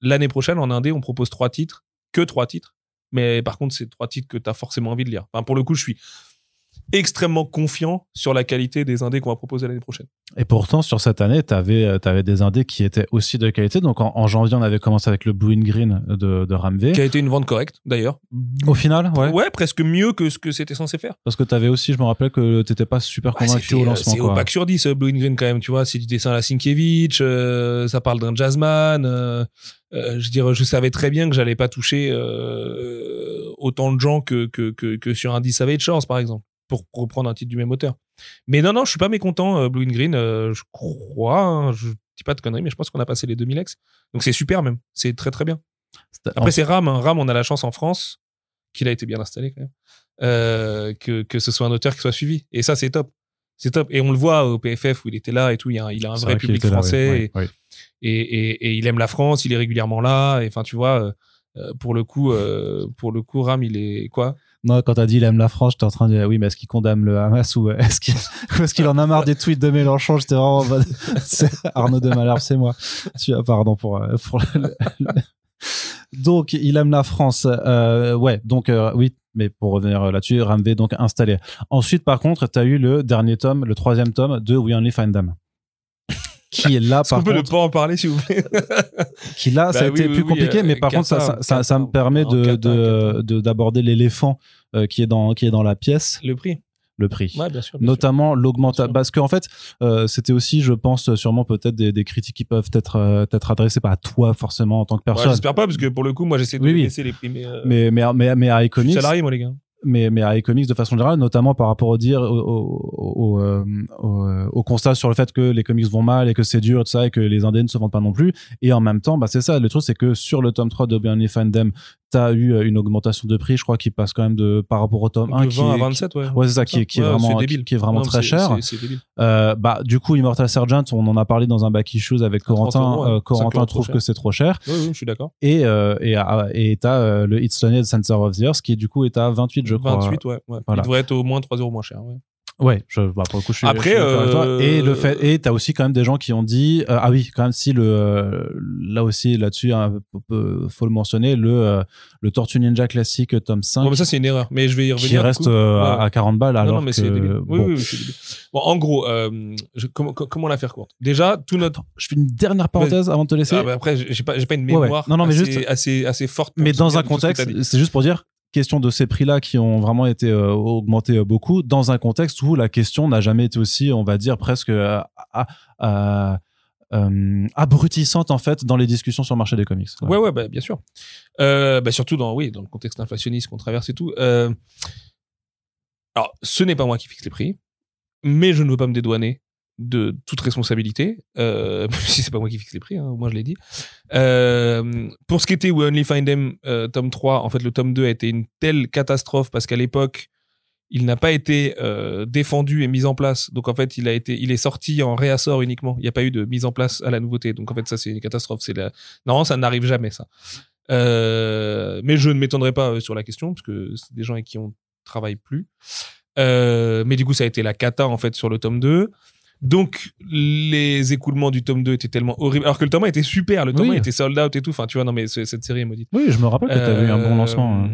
l'année prochaine en Indé, on propose trois titres, que trois titres. Mais par contre, c'est trois titres que tu as forcément envie de lire. Enfin, pour le coup, je suis extrêmement confiant sur la qualité des indés qu'on va proposer l'année prochaine.
Et pourtant, sur cette année, tu avais, des indés qui étaient aussi de qualité. Donc en, en janvier, on avait commencé avec le Blue and Green de, de Ramvé.
Qui a été une vente correcte, d'ailleurs.
Au final, ouais.
Ouais, presque mieux que ce que c'était censé faire.
Parce que tu avais aussi, je me rappelle que t'étais pas super
Ouais,
convaincu au
euh,
lancement.
C'est au bac sur 10, euh, Blue and Green, quand même, tu vois. C'est du dessin à la Sienkiewicz, euh, ça parle d'un jazzman. euh, euh, je dirais, je savais très bien que j'allais pas toucher euh, autant de gens que, que, que, que sur un 10 Savage Shores, par exemple, pour reprendre un titre du même auteur. Mais non, non, je suis pas mécontent, euh, Blue and Green. euh, je crois, hein, je dis pas de conneries, mais je pense qu'on a passé les 2000 ex. Donc c'est super même. C'est très très bien. Après, c'est Ram. hein. Ram, on a la chance en France qu'il a été bien installé quand même, euh, que, que ce soit un auteur qui soit suivi. Et ça, c'est top. C'est top. Et on le voit au PFF où il était là et tout. Il, y a un, il a un
c'est
vrai public
là,
français. Et, et, il aime la France. Il est régulièrement là. Et enfin, tu vois, euh, pour le coup, euh, pour le coup, Ram, il est quoi
Non, quand t'as dit il aime la France, j'étais en train de dire oui, mais est-ce qu'il condamne le Hamas ou est-ce qu'il <laughs> en a marre des tweets de Mélenchon J'étais vraiment <laughs> Arnaud de Malherbe, c'est moi. Tu pardon pour, euh, le- Donc, il aime la France. Euh, ouais, donc euh, oui, mais pour revenir là-dessus, Ramvé donc installé. Ensuite, par contre, t'as eu le dernier tome, le troisième tome de We Only Find Them. Qui est là,
Est-ce qu'on
par
peut ne
contre,
pas en parler, s'il vous plaît <laughs>
qui là, ça a
Bah
été
oui,
plus
oui,
compliqué,
euh,
mais par contre, ça, ça,
Qatar,
ça, ça me permet
en
de,
Qatar,
de,
Qatar.
de- d'aborder l'éléphant euh, qui est dans, qui est dans la pièce,
Le prix.
le prix.
Ouais, bien sûr. bien sûr.
Notamment
Bien
l'augmentation.
sûr.
Parce qu'en fait, euh, c'était aussi, je pense, sûrement peut-être des, des critiques qui peuvent être, euh, être adressées pas à toi forcément en tant que
Ouais,
personne.
J'espère pas, parce que pour le coup, moi, j'essaie de
Oui,
les prix. Mais, euh,
mais, mais, mais, mais à
je suis
iComics,
salarié, moi, les gars.
Mais, mais à iComics de façon générale, notamment par rapport au dire, au, au, euh, euh, au constat sur le fait que les comics vont mal et que c'est dur et tout ça et que les indés ne se vendent pas non plus. Et en même temps, bah, c'est ça. Le truc, c'est que sur le tome 3 de Only Find T'as eu euh, une augmentation de prix, je crois, qui passe quand même de, par rapport au tome 1
De
qui
20 à
est-
27, ouais.
Ouais, c'est ça, qui est- qui est
Ouais,
vraiment-
c'est débile.
qui est vraiment
Non,
très cher.
c'est-.
Euh, bah, du coup, Immortal Sergeant, on en a parlé dans un back issues avec
30
Corentin.
euros.
Euh,
5
Corentin trouve que c'est trop cher.
Oui, oui, je suis d'accord.
Et, euh, et, et t'as le It's Lonely de Center of the Earth qui, du coup, est à 28, je crois.
28, ouais. ouais.
Voilà.
Il devrait être au moins 3 euros moins cher. Ouais.
Ouais, je, bah, pour le coup, je suis,
Après,
je suis avec toi.
euh,
Et le fait, et t'as aussi quand même des gens qui ont dit, euh, ah oui, quand même, si le, euh, là aussi, là-dessus, hein, faut le mentionner, le, euh, le Tortue Ninja classique, tome 5,
Bon, mais ça, c'est une erreur. Mais je vais y revenir.
qui reste euh,
Ouais,
à-
ouais.
à 40 balles, alors
non, non, mais
que,
c'est débile. Oui,
bon.
oui, oui, c'est débile. Bon, en gros, euh, je- comment, comment la faire courte? Déjà, tout notre.
Attends, je fais une dernière parenthèse avant de te laisser.
Ah, bah, après, j'ai pas, j'ai pas une
Ouais, ouais.
mémoire
Non, non, mais
assez,
juste-
assez, assez forte.
mais dans un contexte, c'est juste pour dire, question de ces prix-là qui ont vraiment été euh, augmentés euh, beaucoup, dans un contexte où la question n'a jamais été aussi, on va dire, presque euh, abrutissante en fait dans les discussions sur le marché des comics.
Ouais, ouais, bah, bien sûr. Bah, surtout dans, oui, dans le contexte inflationniste qu'on traverse et tout. Alors, ce n'est pas moi qui fixe les prix, mais je ne veux pas me dédouaner de toute responsabilité, euh, <laughs> même si c'est pas moi qui fixe les prix, hein, moi je l'ai dit. Euh, pour ce qui était We Only Find Them, euh, tome 3, en fait, le tome 2 a été une telle catastrophe parce qu'à l'époque, il n'a pas été défendu et mis en place. Donc en fait, il a été, il est sorti en réassort uniquement. Il n'y a pas eu de mise en place à la nouveauté. Donc en fait, ça c'est une catastrophe. Non, ça n'arrive jamais ça. Mais je ne m'étendrai pas sur la question parce que c'est des gens avec qui on travaille plus. Mais du coup, ça a été la cata en fait sur le tome 2. Donc les écoulements du tome 2 étaient tellement horribles. Alors que le tome 1 était super, le tome
Oui.
1 était sold out et tout. Enfin, tu vois, non mais ce- cette série est maudite.
Oui, je me rappelle que tu avais eu un bon
Euh,
lancement. hein.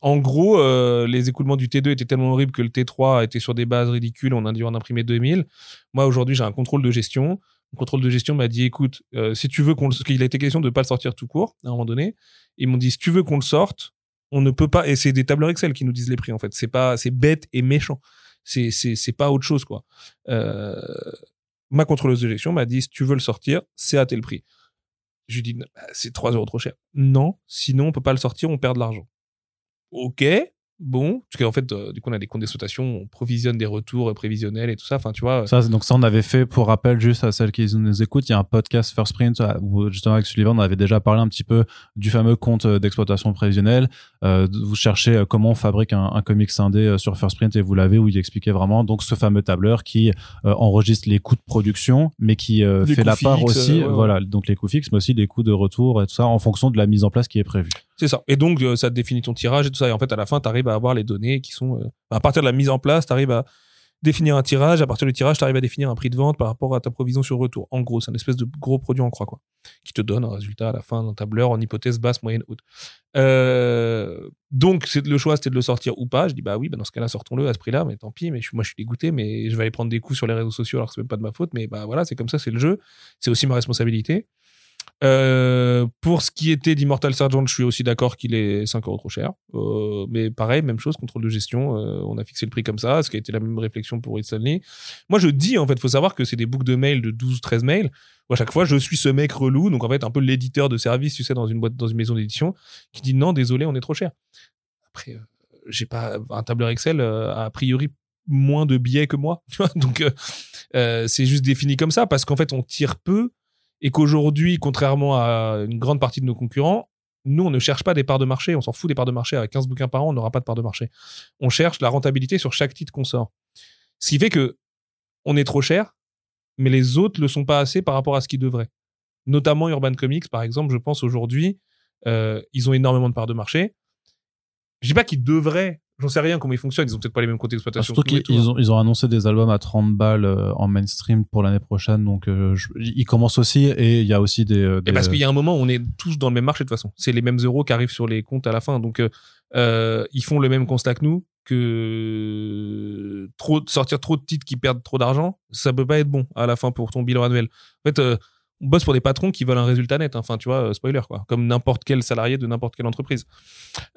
En gros, euh, les écoulements du T2 étaient tellement horribles que le T3 était sur des bases ridicules. On a dû en imprimer 2000. Moi, aujourd'hui, j'ai un contrôle de gestion. Le contrôle de gestion m'a dit écoute, euh, si tu veux qu'on. Parce qu'il a été question de ne pas le sortir tout court à un moment donné. Ils m'ont dit si tu veux qu'on le sorte, on ne peut pas. Et c'est des tableurs Excel qui nous disent les prix, en fait. C'est pas, c'est bête et méchant. C'est, c'est, pas autre chose, quoi. Euh, ma contrôleuse de gestion m'a dit si tu veux le sortir, c'est à tel prix. Je lui dis bah, c'est 3 euros trop cher. Non, sinon on peut pas le sortir, on perd de l'argent. Ok, bon, parce qu'en fait, euh, du coup, on a des comptes d'exploitation, on provisionne des retours prévisionnels et tout ça. Enfin, tu vois.
Ça, c'est- donc ça, on avait fait, pour rappel, juste à celles qui nous écoutent, il y a un podcast First Print euh, où justement avec Sullivan, on avait déjà parlé un petit peu du fameux compte euh, d'exploitation prévisionnelle. Euh, vous cherchez euh, comment on fabrique un, un comics indé euh, sur First Print et vous l'avez où il expliquait vraiment donc ce fameux tableur qui euh, enregistre les coûts de production, mais qui euh, fait la part
fixes,
aussi,
euh, ouais, ouais.
voilà, donc les coûts fixes, mais aussi les coûts de retour et tout ça en fonction de la mise en place qui est prévue.
C'est ça. Et donc, euh, ça définit ton tirage et tout ça. Et en fait, à la fin, tu arrives à avoir les données qui sont. euh, à partir de la mise en place, tu arrives à définir un tirage. À partir du tirage, tu arrives à définir un prix de vente par rapport à ta provision sur retour. En gros, c'est un espèce de gros produit en croix, quoi. Qui te donne un résultat à la fin d'un tableur en hypothèse basse, moyenne, haute. Euh, donc, c'est le choix, c'était de le sortir ou pas. Je dis, bah oui, bah dans ce cas-là, sortons-le à ce prix-là. Mais tant pis, mais moi, je suis dégoûté, mais je vais aller prendre des coups sur les réseaux sociaux alors que c'est même pas de ma faute. Mais bah voilà, c'est comme ça, c'est le jeu. C'est aussi ma responsabilité. Euh, pour ce qui était d'Immortal Sergeant, je suis aussi d'accord qu'il est 5 euros trop cher. Euh, mais pareil, même chose, contrôle de gestion, euh, on a fixé le prix comme ça, ce qui a été la même réflexion pour Reed Stanley. Moi, je dis, en fait, faut savoir que c'est des boucles de mails de 12-13 mails. Où à chaque fois, je suis ce mec relou, donc en fait, un peu l'éditeur de service, tu sais, dans une boîte, dans une maison d'édition, qui dit non, désolé, on est trop cher. Après, j'ai pas un tableur Excel, a priori, moins de billets que moi. <laughs> Donc, c'est juste défini comme ça, parce qu'en fait, on tire peu et qu'aujourd'hui, contrairement à une grande partie de nos concurrents, nous, on ne cherche pas des parts de marché, on s'en fout des parts de marché. Avec 15 bouquins par an, on n'aura pas de parts de marché. On cherche la rentabilité sur chaque titre qu'on sort. Ce qui fait que on est trop cher, mais les autres le sont pas assez par rapport à ce qu'ils devraient. Notamment Urban Comics, par exemple, je pense aujourd'hui, euh, ils ont énormément de parts de marché. Je dis pas qu'ils devraient, j'en sais rien comment ils fonctionnent, ils ont peut-être pas les mêmes comptes d'exploitation.
Surtout qu'ils ils
hein.
ont, ils ont annoncé des albums à 30 balles euh, en mainstream pour l'année prochaine, donc euh, je- ils commencent aussi et il y a aussi des. euh,
Et parce qu'il y a un moment, on est tous dans le même marché de toute façon. C'est les mêmes euros qui arrivent sur les comptes à la fin. Donc, euh, ils font le même constat que nous, que trop, sortir trop de titres qui perdent trop d'argent, ça peut pas être bon à la fin pour ton bilan annuel. En fait, euh, on bosse pour des patrons qui veulent un résultat net. hein. Enfin, tu vois, euh, spoiler, quoi. Comme n'importe quel salarié de n'importe quelle entreprise.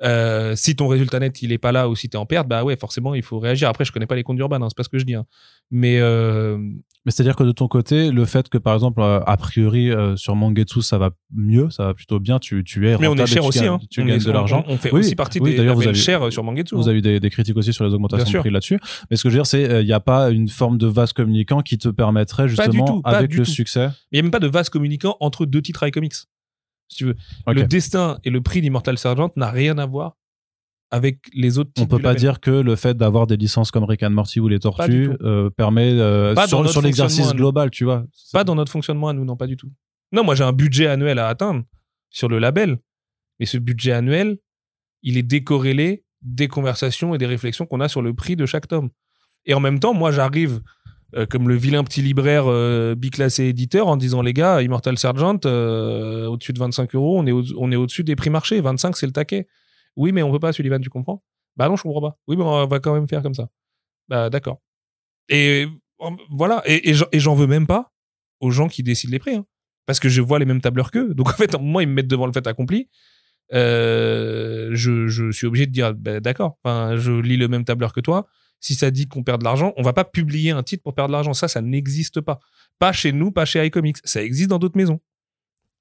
Euh, si ton résultat net, il est pas là ou si t'es en perte, bah ouais, forcément, il faut réagir. Après, je connais pas les comptes d'Urban, hein, c'est pas ce que je dis. hein. Mais, euh,
Mais c'est-à-dire que de ton côté, le fait que par exemple, euh, a priori sur Mangetsu ça va mieux, ça va plutôt bien, tu, tu es
mais on est cher
tu
aussi,
gagnes,
hein.
tu
on
gagnes
est-
de l'argent.
On, on fait
Oui,
aussi partie
oui,
des
d'ailleurs, vous avez-
chers sur Mangetsu.
Vous avez eu des, des critiques aussi sur les augmentations de prix là-dessus. Mais ce que je veux dire, c'est il n'y a pas une forme de vase communicant qui te permettrait justement,
tout,
avec le
tout.
succès.
Il n'y a même pas de vase communicant entre deux titres iComics. Si tu veux. Le destin et le prix d'Immortal Sergeant n'a rien à voir avec les autres
On
titres
peut pas dire que le fait d'avoir des licences comme Rick and Morty ou les Tortues euh, permet euh, sur, sur l'exercice global, tu vois.
Pas dans notre fonctionnement à nous, non, pas du tout. Non, moi j'ai un budget annuel à atteindre sur le label. Mais ce budget annuel, il est décorrélé des conversations et des réflexions qu'on a sur le prix de chaque tome. Et en même temps, moi j'arrive euh, comme le vilain petit libraire euh, biclassé éditeur en disant les gars, Immortal Sergeant, euh, au-dessus de 25 euros, on est, au- on est au-dessus des prix marché. 25, c'est le taquet. Oui, mais on peut pas, Sullivan, tu comprends? Bah non, je comprends pas. Oui, mais on va quand même faire comme ça. Bah d'accord. Et voilà. Et, j'en- veux même pas aux gens qui décident les prix. hein. Parce que je vois les mêmes tableurs qu'eux. Donc en fait, moment, ils me mettent devant le fait accompli. Je, suis obligé de dire, bah, d'accord, je lis le même tableur que toi. Si ça dit qu'on perd de l'argent, on va pas publier un titre pour perdre de l'argent. Ça, ça n'existe pas. Pas chez nous, pas chez iComics. Ça existe dans d'autres maisons.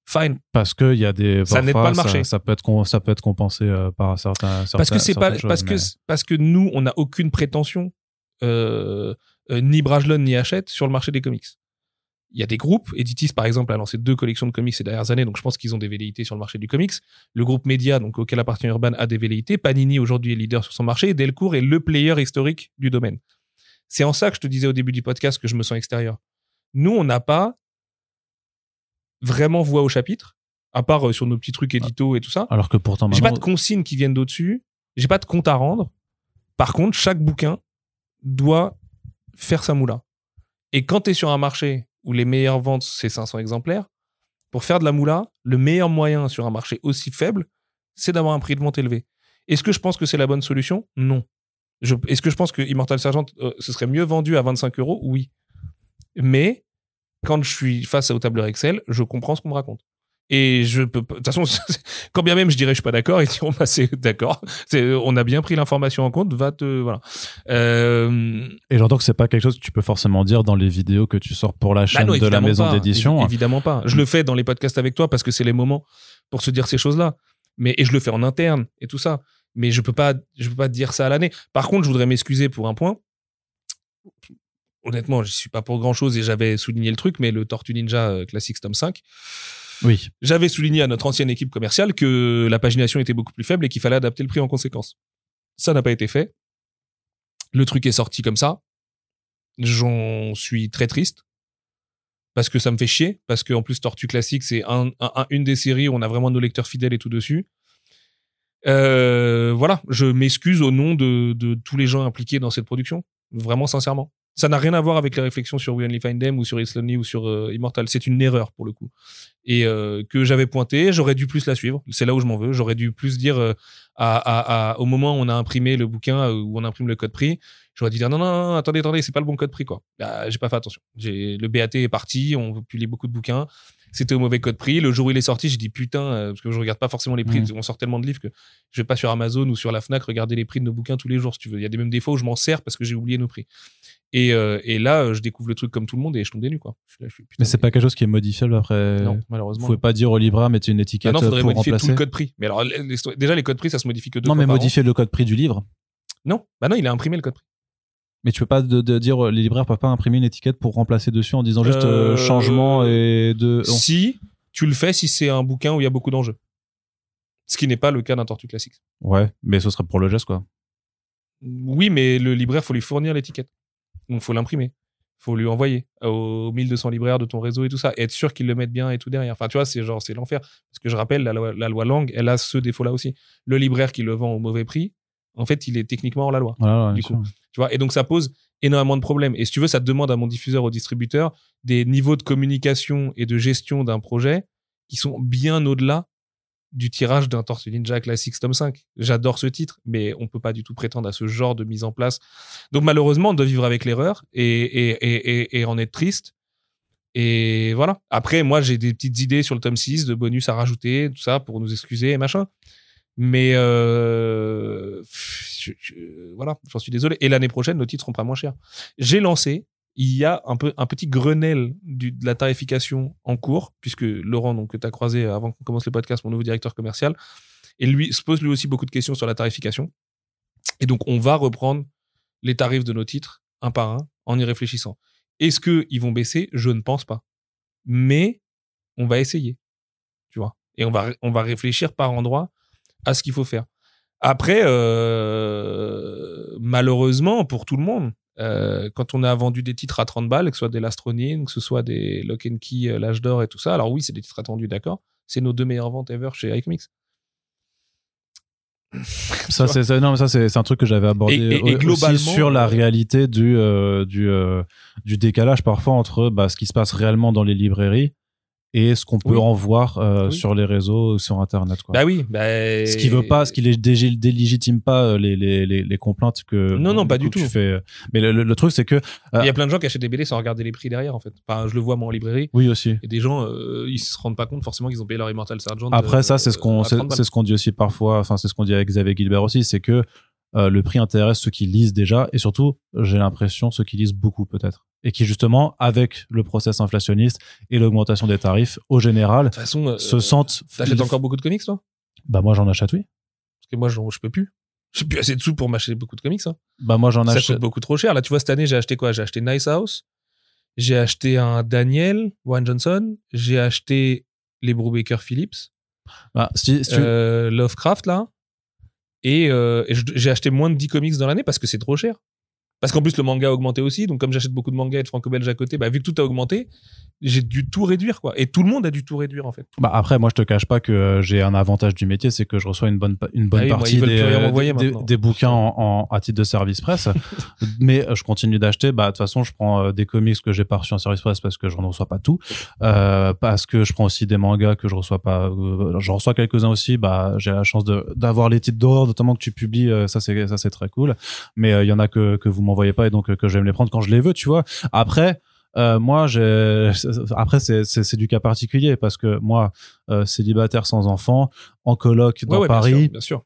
Fine.
Parce qu'il y a des.
Ça n'aide pas le marché.
Ça, peut être, ça peut être compensé euh, par certains.
parce que
certains-
c'est pas parce que parce que nous on n'a aucune prétention euh, euh, ni Brajlon ni Hachette sur le marché des comics. Il y a des groupes, Editis par exemple a lancé deux collections de comics ces dernières années, donc je pense qu'ils ont des velléités sur le marché du comics. Le groupe Média, donc auquel appartient Urban, a des velléités. Panini aujourd'hui est leader sur son marché. Et Delcourt est le player historique du domaine. C'est en ça que je te disais au début du podcast que je me sens extérieur. Nous, on n'a pas vraiment voix au chapitre, à part euh, sur nos petits trucs édito et tout ça.
Alors que pourtant,
J'ai pas de consignes qui viennent d'au-dessus. J'ai pas de compte à rendre. Par contre, chaque bouquin doit faire sa moula. Et quand tu es sur un marché où les meilleures ventes, c'est 500 exemplaires, pour faire de la moula, le meilleur moyen sur un marché aussi faible, c'est d'avoir un prix de vente élevé. Est-ce que je pense que c'est la bonne solution? Non. Est-ce que je pense que Immortal Sergeant, euh, ce serait mieux vendu à 25 euros? Oui. Mais quand je suis face au tableur Excel, je comprends ce qu'on me raconte. Et je peux pas- de toute façon, <laughs> quand bien même je dirais je suis pas d'accord, ils diront bah c'est d'accord, on a bien pris l'information en compte, va te voilà. Euh,
Et j'entends que c'est pas quelque chose que tu peux forcément dire dans les vidéos que tu sors pour la
bah
chaîne
non,
de la maison d'édition.
Évi- Évidemment pas. Je le fais dans les podcasts avec toi parce que c'est les moments pour se dire ces choses-là. Mais et je le fais en interne et tout ça. Mais je peux pas, je peux pas dire ça à l'année. Par contre, je voudrais m'excuser pour un point. Honnêtement, je suis pas pour grand chose et j'avais souligné le truc, mais le Tortue Ninja euh, Classics tome 5,
Oui.
j'avais souligné à notre ancienne équipe commerciale que la pagination était beaucoup plus faible et qu'il fallait adapter le prix en conséquence. Ça n'a pas été fait. Le truc est sorti comme ça. J'en suis très triste. Parce que ça me fait chier. Parce qu'en plus, Tortue Classique, c'est un, un- un- une des séries où on a vraiment nos lecteurs fidèles et tout dessus. Euh, voilà, je m'excuse au nom de tous les gens impliqués dans cette production. Vraiment, sincèrement. Ça n'a rien à voir avec les réflexions sur We Only Find Them ou sur It's ou sur euh, Immortal. C'est une erreur pour le coup. Et euh, que j'avais pointé, j'aurais dû plus la suivre. C'est là où je m'en veux. J'aurais dû plus dire euh, à, au moment où on a imprimé le bouquin, où on imprime le code prix, j'aurais dû dire non, non, non, attendez, attendez, c'est pas le bon code prix quoi. Bah, j'ai pas fait attention. Le BAT est parti, on publie beaucoup de bouquins. C'était au mauvais code prix. Le jour où il est sorti, j'ai dit putain, euh, parce que je regarde pas forcément les prix.
Mhm.
On sort tellement de livres que je vais pas sur Amazon ou sur la Fnac regarder les prix de nos bouquins tous les jours, si tu veux. Il y a des mêmes défauts où je m'en sers parce que j'ai oublié nos prix. Et, euh, et là, euh, je découvre le truc comme tout le monde et je tombe des nues quoi. Je suis là, je suis, putain,
Mais c'est pas quelque chose qui est modifiable après.
non,
Vous
malheureusement.
pouvez pas dire au libraire, mettez une étiquette
Maintenant, faudrait
pour
modifier tout le code prix. Mais alors, les- déjà, les codes prix, ça se modifie que deux
non,
fois
mais
par an.
modifier le code prix du livre.
Non, bah non, il a imprimé le code prix.
Mais tu peux pas de, de dire euh, les libraires peuvent pas imprimer une étiquette pour remplacer dessus en disant juste euh,
Euh,
changement et de.
Si tu le fais, si c'est un bouquin où il y a beaucoup d'enjeux. Ce qui n'est pas le cas d'un tortue classique.
Ouais, mais ce serait pour le geste quoi.
Oui, mais le libraire, faut lui fournir l'étiquette. Donc, faut l'imprimer. Faut lui envoyer aux 1200 libraires de ton réseau et tout ça. Et être sûr qu'ils le mettent bien et tout derrière. Enfin, tu vois, c'est genre, c'est l'enfer. Parce que je rappelle, la loi, la loi langue, elle a ce défaut-là aussi. Le libraire qui le vend au mauvais prix, en fait, il est techniquement hors la loi. Du coup.
sûr.
Tu vois, et donc ça pose énormément de problèmes. Et si tu veux, ça demande à mon diffuseur, au distributeur, des niveaux de communication et de gestion d'un projet qui sont bien au-delà du tirage d'un Tortue Ninja Classics tome 5. J'adore ce titre, mais on peut pas du tout prétendre à ce genre de mise en place. Donc malheureusement, on doit vivre avec l'erreur et, et, et, et, et en être triste. Et voilà. Après, moi, j'ai des petites idées sur le tome 6 de bonus à rajouter, tout ça, pour nous excuser et machin. Mais euh, je- voilà, j'en suis désolé. Et l'année prochaine, nos titres seront pas moins chers. J'ai lancé, il y a un, peu, un petit Grenelle de la tarification en cours, puisque Laurent, donc, que tu as croisé avant qu'on commence le podcast, mon nouveau directeur commercial, et lui se pose lui aussi beaucoup de questions sur la tarification. Et donc, on va reprendre les tarifs de nos titres un par un en y réfléchissant. Est-ce qu'ils vont baisser? Je ne pense pas. Mais on va essayer. Tu vois? Et on va, on va réfléchir par endroit à ce qu'il faut faire. Après, euh, malheureusement, pour tout le monde, euh, quand on a vendu des titres à 30 balles, que ce soit des Lastronine, que ce soit des Lock and Key, euh, L'Âge d'Or et tout ça, alors oui, c'est des titres attendus, d'accord. C'est nos deux meilleures ventes ever chez iComics. <laughs>
Ça, c'est ça, non, mais ça, c'est un truc que j'avais abordé
Et- et- et
aussi
globalement,
sur la réalité du, euh, du, du décalage parfois entre bah, ce qui se passe réellement dans les librairies et ce qu'on peut
Oui.
en voir euh,
Oui.
sur les réseaux sur Internet. Quoi.
Bah oui, bah,
ce qui veut pas, ce qui les délégitime pas euh, les, les, les, les complaintes que.
Non, non, pas du tout.
tu fais. Mais le, le- le truc, c'est que.
Il y a plein de gens qui achètent des BD sans regarder les prix derrière, en fait. Enfin, je le vois, moi, en librairie.
Oui, aussi.
Et des gens, euh, ils se rendent pas compte forcément qu'ils ont payé leur Immortal Sergeant.
Après,
euh,
ça, c'est ce qu'on
à
c'est
30 balles.
c'est ce qu'on dit aussi parfois. Enfin, c'est ce qu'on dit avec Xavier Gilbert aussi, c'est que euh, le prix intéresse ceux qui lisent déjà et surtout, j'ai l'impression ceux qui lisent beaucoup peut-être et qui justement, avec le process inflationniste et l'augmentation des tarifs, au général,
De toute façon, euh,
se sentent.
T'achètes encore beaucoup de comics, toi?
Bah moi, j'en achète oui.
Parce que moi, je peux plus. <laughs> J'ai plus assez de sous pour m'acheter beaucoup de comics. hein.
Bah moi, j'en
Ça
achète.
coûte beaucoup trop cher. Là, tu vois, cette année, j'ai acheté quoi? J'ai acheté Nice House. J'ai acheté un Daniel Warren Johnson. J'ai acheté les Brubaker Phillips.
Bah, si, si tu-
euh, Lovecraft, là. Et, euh, j'ai acheté moins de 10 comics dans l'année parce que c'est trop cher. Parce qu'en plus, le manga a augmenté aussi. Donc, comme j'achète beaucoup de mangas et de franco-belge à côté, bah, vu que tout a augmenté, j'ai dû tout réduire, quoi. Et tout le monde a dû tout réduire, en fait.
Bah après, moi, je te cache pas que euh, j'ai un avantage du métier, c'est que je reçois une bonne, une bonne
Ah oui,
partie des, euh, des, bouquins en, en- à titre de service presse. <laughs> Mais euh, je continue d'acheter. Bah, de toute façon, je prends euh, des comics que j'ai pas reçus en service presse parce que je ne reçois pas tout. Parce que je prends aussi des mangas que je reçois pas. J'en reçois quelques-uns aussi. Bah, j'ai la chance d'avoir les titres d'horreur, notamment que tu publies. ça, c'est, ça, c'est très cool. Mais il y en a que, que vous m'envoyez pas et donc euh, que je vais me les prendre quand je les veux, tu vois. Après, euh, moi, j'ai. Après, c'est du cas particulier parce que moi, euh, célibataire sans enfant, en coloc dans
Ouais, ouais, bien
Paris,
sûr, bien sûr.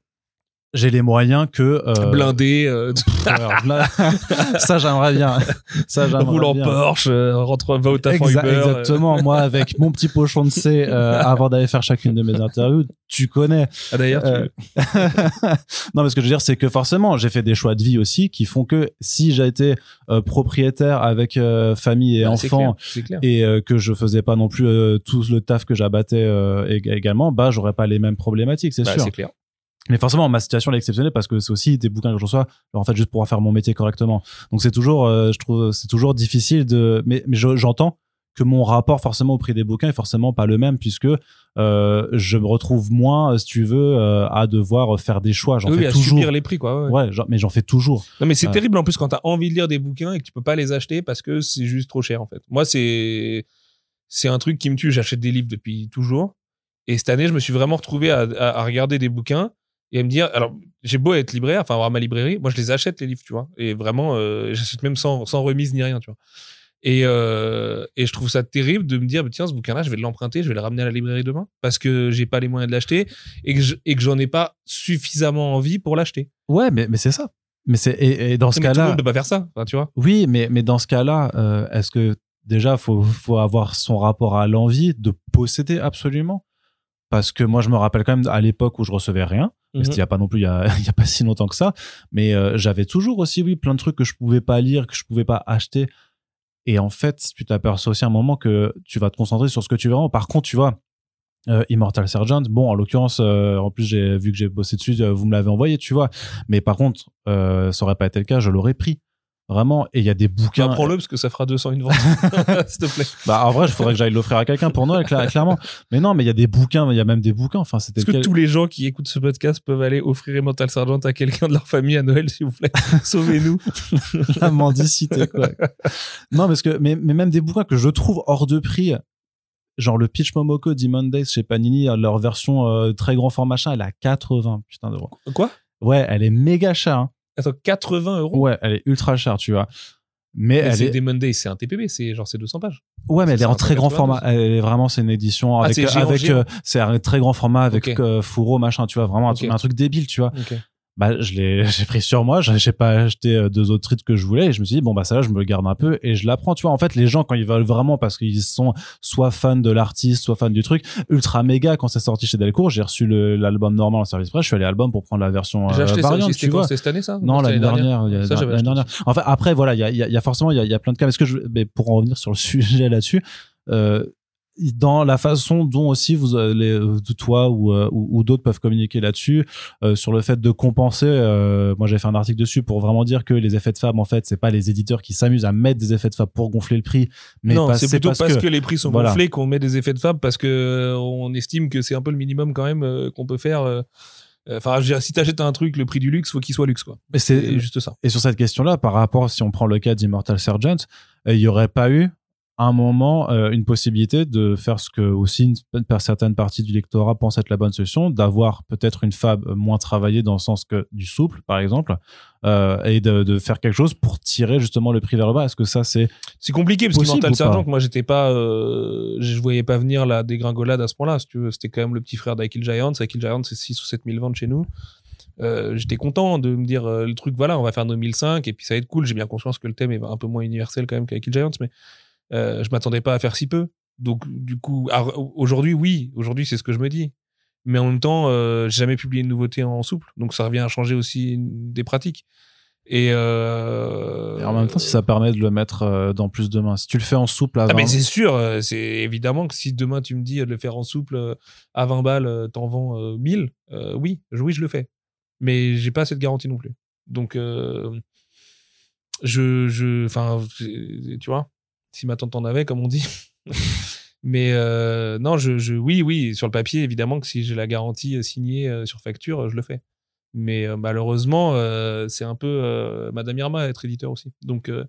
J'ai les moyens que. euh,
Blindé, euh, <laughs> <laughs> <laughs>
ça, j'aimerais bien. Ça, j'aimerais
roule en
bien.
Porsche, rentre, va au taf en Uber. euh.
exactement. Moi, avec mon petit pochon de C, euh, avant d'aller faire chacune de mes interviews, tu connais.
Ah, d'ailleurs, tu-
Euh, non, mais ce que je veux dire, c'est que forcément, j'ai fait des choix de vie aussi qui font que si j'ai été euh, propriétaire avec euh, famille et
Ah,
enfants et euh, que je faisais pas non plus euh, tout le taf que j'abattais euh, ég- également, bah j'aurais pas les mêmes problématiques, c'est
Bah,
sûr.
c'est clair.
Mais forcément, ma situation elle est exceptionnelle parce que c'est aussi des bouquins que je reçois, en fait, juste pour faire mon métier correctement. Donc c'est toujours, euh, je trouve, c'est toujours difficile de. Mais, mais je- j'entends que mon rapport forcément au prix des bouquins est forcément pas le même puisque euh, je me retrouve moins, si tu veux, euh, à devoir faire des choix. J'en
Oui,
fais
à
toujours.
subir les prix, quoi. ouais.
Ouais, genre- mais j'en fais toujours.
Non, mais c'est terrible en plus quand t'as envie de lire des bouquins et que tu peux pas les acheter parce que c'est juste trop cher en fait. Moi, c'est c'est un truc qui me tue. J'achète des livres depuis toujours. Et cette année, je me suis vraiment retrouvé à, à- à regarder des bouquins et à me dire alors, j'ai beau être libraire, enfin avoir ma librairie, moi je les achète les livres, tu vois. Et vraiment, euh, j'achète même sans, sans remise ni rien, tu vois. Et, euh, et je trouve ça terrible de me dire, tiens, ce bouquin-là, je vais l'emprunter, je vais le ramener à la librairie demain parce que j'ai pas les moyens de l'acheter et que je- et que j'en ai pas suffisamment envie pour l'acheter.
Ouais, mais, mais c'est ça. Mais c'est et, et dans ce
Mais tout le
cas-là,
monde peut pas faire ça, enfin, tu vois.
Oui, mais, mais dans ce cas-là, euh, est-ce que déjà, faut, faut avoir son rapport à l'envie de posséder absolument? Parce que moi, je me rappelle quand même à l'époque où je recevais rien.
Mhm.
C'était il y a pas non plus, il y a, <laughs> il y a pas si longtemps que ça. Mais euh, j'avais toujours aussi, oui, plein de trucs que je pouvais pas lire, que je pouvais pas acheter. Et en fait, tu t'aperçois aussi à un moment que tu vas te concentrer sur ce que tu veux. vraiment. Par contre, tu vois, euh, Immortal Sergeant, bon, en l'occurrence, euh, en plus, j'ai vu que j'ai bossé dessus, euh, vous me l'avez envoyé, tu vois. Mais par contre, euh, ça aurait pas été le cas, je l'aurais pris. Vraiment. Et il y a des bouquins.
Bah, Prends-le parce que ça fera 200 une vente. <laughs> S'il te plaît.
Bah, en vrai, il faudrait que j'aille l'offrir à quelqu'un pour Noël, cla- clairement. Mais non, mais il y a des bouquins, il y a même des bouquins. Enfin, c'était
Est-ce que tous les gens qui écoutent ce podcast peuvent aller offrir Immortal Sergeant à quelqu'un de leur famille à Noël, s'il vous plaît? <laughs> Sauvez-nous.
la mendicité, quoi. non, parce que, mais, mais même des bouquins que je trouve hors de prix, genre le Pitch Momoko Demon Days chez Panini, leur version euh, très grand format machin, elle à 80 putain d'euros.
Quoi?
Ouais, elle est méga chère. hein.
Attends, 80 euros
Ouais, elle est ultra chère, tu vois. Mais
Mais
elle
C'est
est,
des Mondays, c'est un TPB, c'est genre c'est 200 pages.
ouais, mais elle est en très grand
92.
format. Elle est vraiment, c'est une édition
Ah,
avec,
c'est
euh, c'est un très grand format avec
Ok.
euh, fourreau, machin, tu vois, vraiment un, truc, un truc débile, tu vois.
Ok.
Bah je l'ai <laughs> j'ai pris sur moi j'ai j'ai pas acheté euh, deux autres titres que je voulais et je me suis dit bon bah ça là je me le garde un peu et je l'apprends tu vois en fait les gens quand ils veulent vraiment parce qu'ils sont soit fans de l'artiste soit fans du truc ultra méga quand c'est sorti chez Delcourt j'ai reçu l'album normal en service presse je suis allé à l'album pour prendre la version
J'ai
euh,
acheté ça
variante
aussi,
tu vois
cette année ça
non l'année dernière, a-
Ça,
dernière. En fait, après voilà, il y a, y a- y a forcément il y a, il y a plein de cas. Est-ce que je, mais pour en revenir sur le sujet là-dessus, euh, dans la façon dont aussi vous, les, euh, toi ou, euh, ou, ou d'autres peuvent communiquer là-dessus, euh, sur le fait de compenser. euh, moi, j'ai fait un article dessus pour vraiment dire que les effets de fab, en fait, c'est pas les éditeurs qui s'amusent à mettre des effets de fab pour gonfler le prix, mais
non, c'est plutôt parce, que,
que
les prix sont
voilà.
gonflés qu'on met des effets de fab parce que euh, on estime que c'est un peu le minimum quand même euh, qu'on peut faire. Enfin, si t'achètes un truc, le prix du luxe, faut qu'il soit luxe, quoi.
Mais
C'est juste ça.
Et sur cette question-là, par rapport, si on prend le cas d'Immortal Sergeant, euh, il n'y aurait pas eu un moment euh, une possibilité de faire ce que aussi une, une certaine partie du lectorat pense être la bonne solution, d'avoir peut-être une fab moins travaillée dans le sens que du souple, par exemple, euh, et de, de faire quelque chose pour tirer justement le prix vers le bas. Est-ce que ça, c'est
C'est compliqué parce qu'Immortal
ou pas
Sergeant, moi j'étais pas, euh, je voyais pas venir la dégringolade à ce point-là. Si tu veux, c'était quand même le petit frère d'Akil Giants. Akil Giants, c'est 6 ou 7 000 ventes chez nous. Euh, j'étais content de me dire euh, le truc, voilà, on va faire 2005 et puis ça va être cool. J'ai bien conscience que le thème est un peu moins universel quand même qu'Akil Giants, mais je m'attendais pas à faire si peu. Donc du coup, aujourd'hui, oui, aujourd'hui c'est ce que je me dis. Mais en même temps, euh, j'ai jamais publié une nouveauté en souple, donc ça revient à changer aussi des pratiques. Et, euh,
et en même temps, si ça permet de le mettre euh, dans plus de mains, si tu le fais en souple à
ah
20,
mais c'est sûr, euh, c'est évidemment que si demain tu me dis de le faire en souple euh, à 20 balles, euh, t'en vends euh, 1000, euh, oui, oui, je le fais. Mais j'ai pas cette garantie non plus. Donc, euh, je, je, enfin, tu vois, si ma tante en avait, comme on dit. <laughs> Mais euh, non, je, je, oui, oui, sur le papier, évidemment que si j'ai la garantie signée euh, sur facture, je le fais. Mais euh, malheureusement, euh, c'est un peu euh, Madame Irma être éditeur aussi. Donc euh,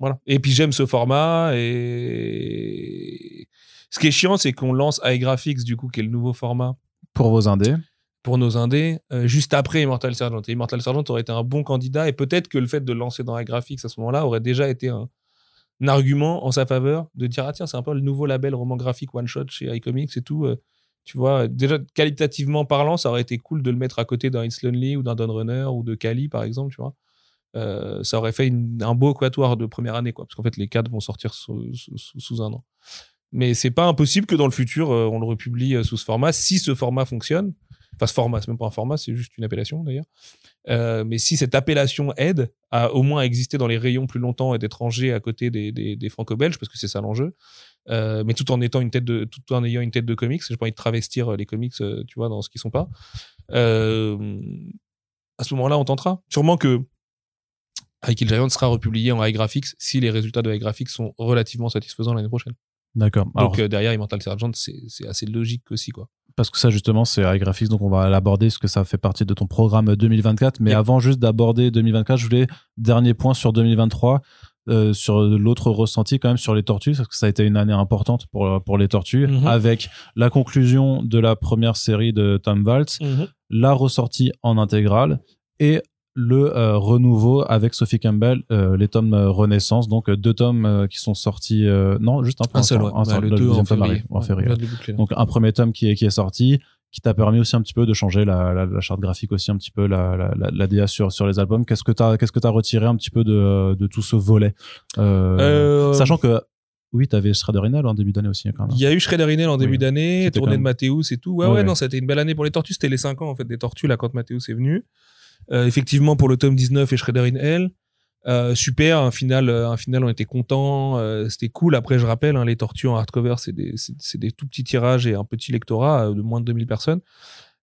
voilà. Et puis j'aime ce format. Et ce qui est chiant, c'est qu'on lance iGraphics, du coup, qui est le nouveau format
Pour vos indés.
pour nos indés, euh, juste après Immortal Sergeant. Et Immortal Sergeant aurait été un bon candidat. Et peut-être que le fait de le lancer dans iGraphics à ce moment-là aurait déjà été un argument en sa faveur de dire ah tiens c'est un peu le nouveau label roman graphique one shot chez iComics et tout euh, tu vois déjà qualitativement parlant ça aurait été cool de le mettre à côté d'un It's Lonely ou d'un Dawn Runner ou de Kali par exemple tu vois. Euh, ça aurait fait un beau quatuor de première année quoi parce qu'en fait les quatre vont sortir sous, sous- un an. Mais c'est pas impossible que dans le futur euh, on le republie euh, sous ce format si ce format fonctionne. Enfin ce format c'est même pas un format c'est juste une appellation d'ailleurs euh, mais si cette appellation aide à au moins exister dans les rayons plus longtemps et d'être rangé à côté des, des, des franco-belges, parce que c'est ça l'enjeu, euh, mais tout en étant une tête de, tout en ayant une tête de comics, j'ai pas envie de travestir les comics, euh, tu vois, dans ce qu'ils sont pas. Euh, à ce moment-là, on tentera. Sûrement que High Giant sera republié en iGraphics si les résultats de iGraphics sont relativement satisfaisants l'année prochaine.
D'accord.
Donc euh, derrière Immortal Sergeant, c'est c'est assez logique aussi, quoi.
Parce que ça, justement, c'est iGraphics, donc on va l'aborder parce que ça fait partie de ton programme 2024. Mais
Yep.
avant juste d'aborder 2024, je voulais, dernier point sur 2023, euh, sur l'autre ressenti quand même sur les tortues, parce que ça a été une année importante pour, pour les tortues,
Mhm.
avec la conclusion de la première série de Tom Waltz, la ressortie en intégrale et le euh, renouveau avec Sophie Campbell, euh, les tomes euh, Renaissance, donc deux tomes qui sont sortis, non, juste un,
Un seul, ouais.
un seul,
le
le
2
deuxième
en février.
en février.
boucler.
Donc un premier tome qui est, qui est sorti, qui t'a permis aussi un petit peu de changer la, la, la charte graphique aussi, un petit peu la, la, DA sur, sur les albums. Qu'est-ce que t'as qu'est-ce que t'as retiré un petit peu de, de tout ce volet Sachant que oui, t'avais Shredder Inel en début d'année aussi quand même.
Il y a eu Shredder Inel en début
Oui.
d'année, tournée de Mathéus et tout. Ouais,
Ouais,
ouais,
ouais.
non, c'était une belle année pour les tortues. C'était les 5 ans, en fait, des tortues, là, quand Mathéus est venu. Euh, effectivement, pour le tome 19 et Shredder in Hell, euh, super, un final, euh, un final, on était contents, euh, c'était cool. Après, je rappelle, hein, les tortues en hardcover, c'est des, c'est, des tout petits tirages et un petit lectorat de moins de 2000 personnes.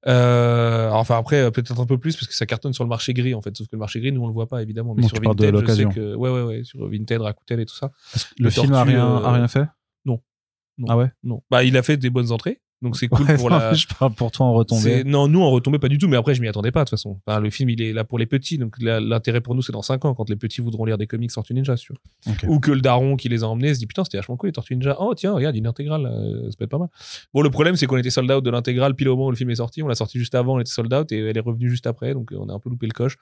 Euh, enfin, après, peut-être un peu plus parce que ça cartonne sur le marché gris, en fait. Sauf que le marché gris, nous, on le voit pas, évidemment. Mais
Donc,
sur
de
Vinted, je sais
l'occasion.
que, ouais, ouais, ouais, sur Vinted, Rakuten et tout ça.
Le
les
film a rien, a rien fait?
non.
Ah ouais?
Non. Bah, il a fait des bonnes entrées. Donc, c'est cool
Ouais,
pour <laughs>
non,
la,
Je parle pour toi en retombée.
Non, nous, on retombait pas du tout, mais après, je m'y attendais pas, de toute façon. Enfin, le film, il est là pour les petits, donc l'intérêt pour nous, c'est dans 5 ans, quand les petits voudront lire des comics Tortues Ninja.
Ok.
Ou que le daron qui les a emmenés se dit, putain, c'était vachement cool, les Tortues Ninja. Oh, tiens, regarde, une intégrale, euh, ça peut être pas mal. Bon, le problème, c'est qu'on était sold out de l'intégrale pile au moment où le film est sorti. On l'a sorti juste avant, on était sold out, et elle est revenue juste après, donc euh, on a un peu loupé le coche.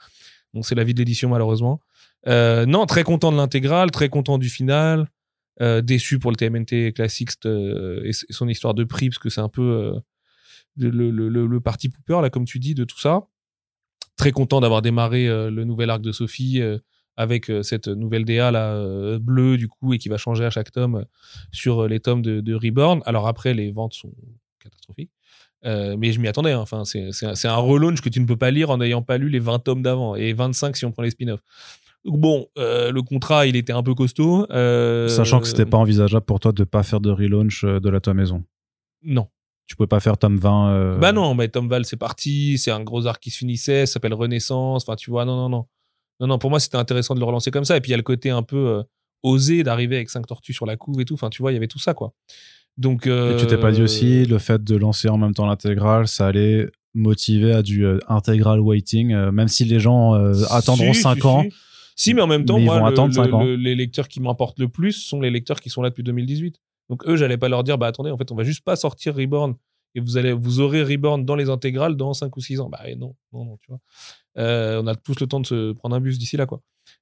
Donc, c'est la vie de l'édition, malheureusement. Euh, non, très content de l'intégrale, très content du final. Euh, déçu pour le TMNT Classics euh, et son histoire de prix, parce que c'est un peu euh, le, le, parti pooper, là, comme tu dis, de tout ça. Très content d'avoir démarré le nouvel arc de Sophie avec cette nouvelle DA là, bleue, du coup, et qui va changer à chaque tome sur les tomes de, Reborn. Alors après, les ventes sont catastrophiques. Mais je m'y attendais. hein. Enfin, c'est un relaunch que tu ne peux pas lire en n'ayant pas lu les 20 tomes d'avant et 25 si on prend les spin-offs. Donc bon, euh, le contrat, il était un peu costaud. euh,
Sachant que c'était pas envisageable pour toi de pas faire de relaunch euh, de la toi maison.
Non.
Tu pouvais pas faire tome 20. euh,
Bah non, mais Tom Val, c'est parti. C'est un gros arc qui se finissait. Ça s'appelle Renaissance. Enfin, tu vois, non, non, non. Non, non, pour moi, c'était intéressant de le relancer comme ça. Et puis, il y a le côté un peu osé d'arriver avec cinq tortues sur la couve et tout. Enfin, tu vois, il y avait tout ça, quoi. Donc.
Et tu t'es pas dit aussi le fait de lancer en même temps l'intégrale, ça allait motiver à du intégral waiting, même si les gens attendront
Si,
5
si,
ans.
Si. Si, mais en même temps,
Mais
moi, le- le- le- les lecteurs qui m'importent le plus sont les lecteurs qui sont là depuis 2018. Donc, eux, j'allais pas leur dire, bah attendez, en fait, on va juste pas sortir Reborn et vous allez, vous aurez Reborn dans les intégrales dans 5 ou 6 ans. Bah eh, non, non, non, tu vois. Euh, on a tous le temps de se prendre un bus d'ici là, quoi.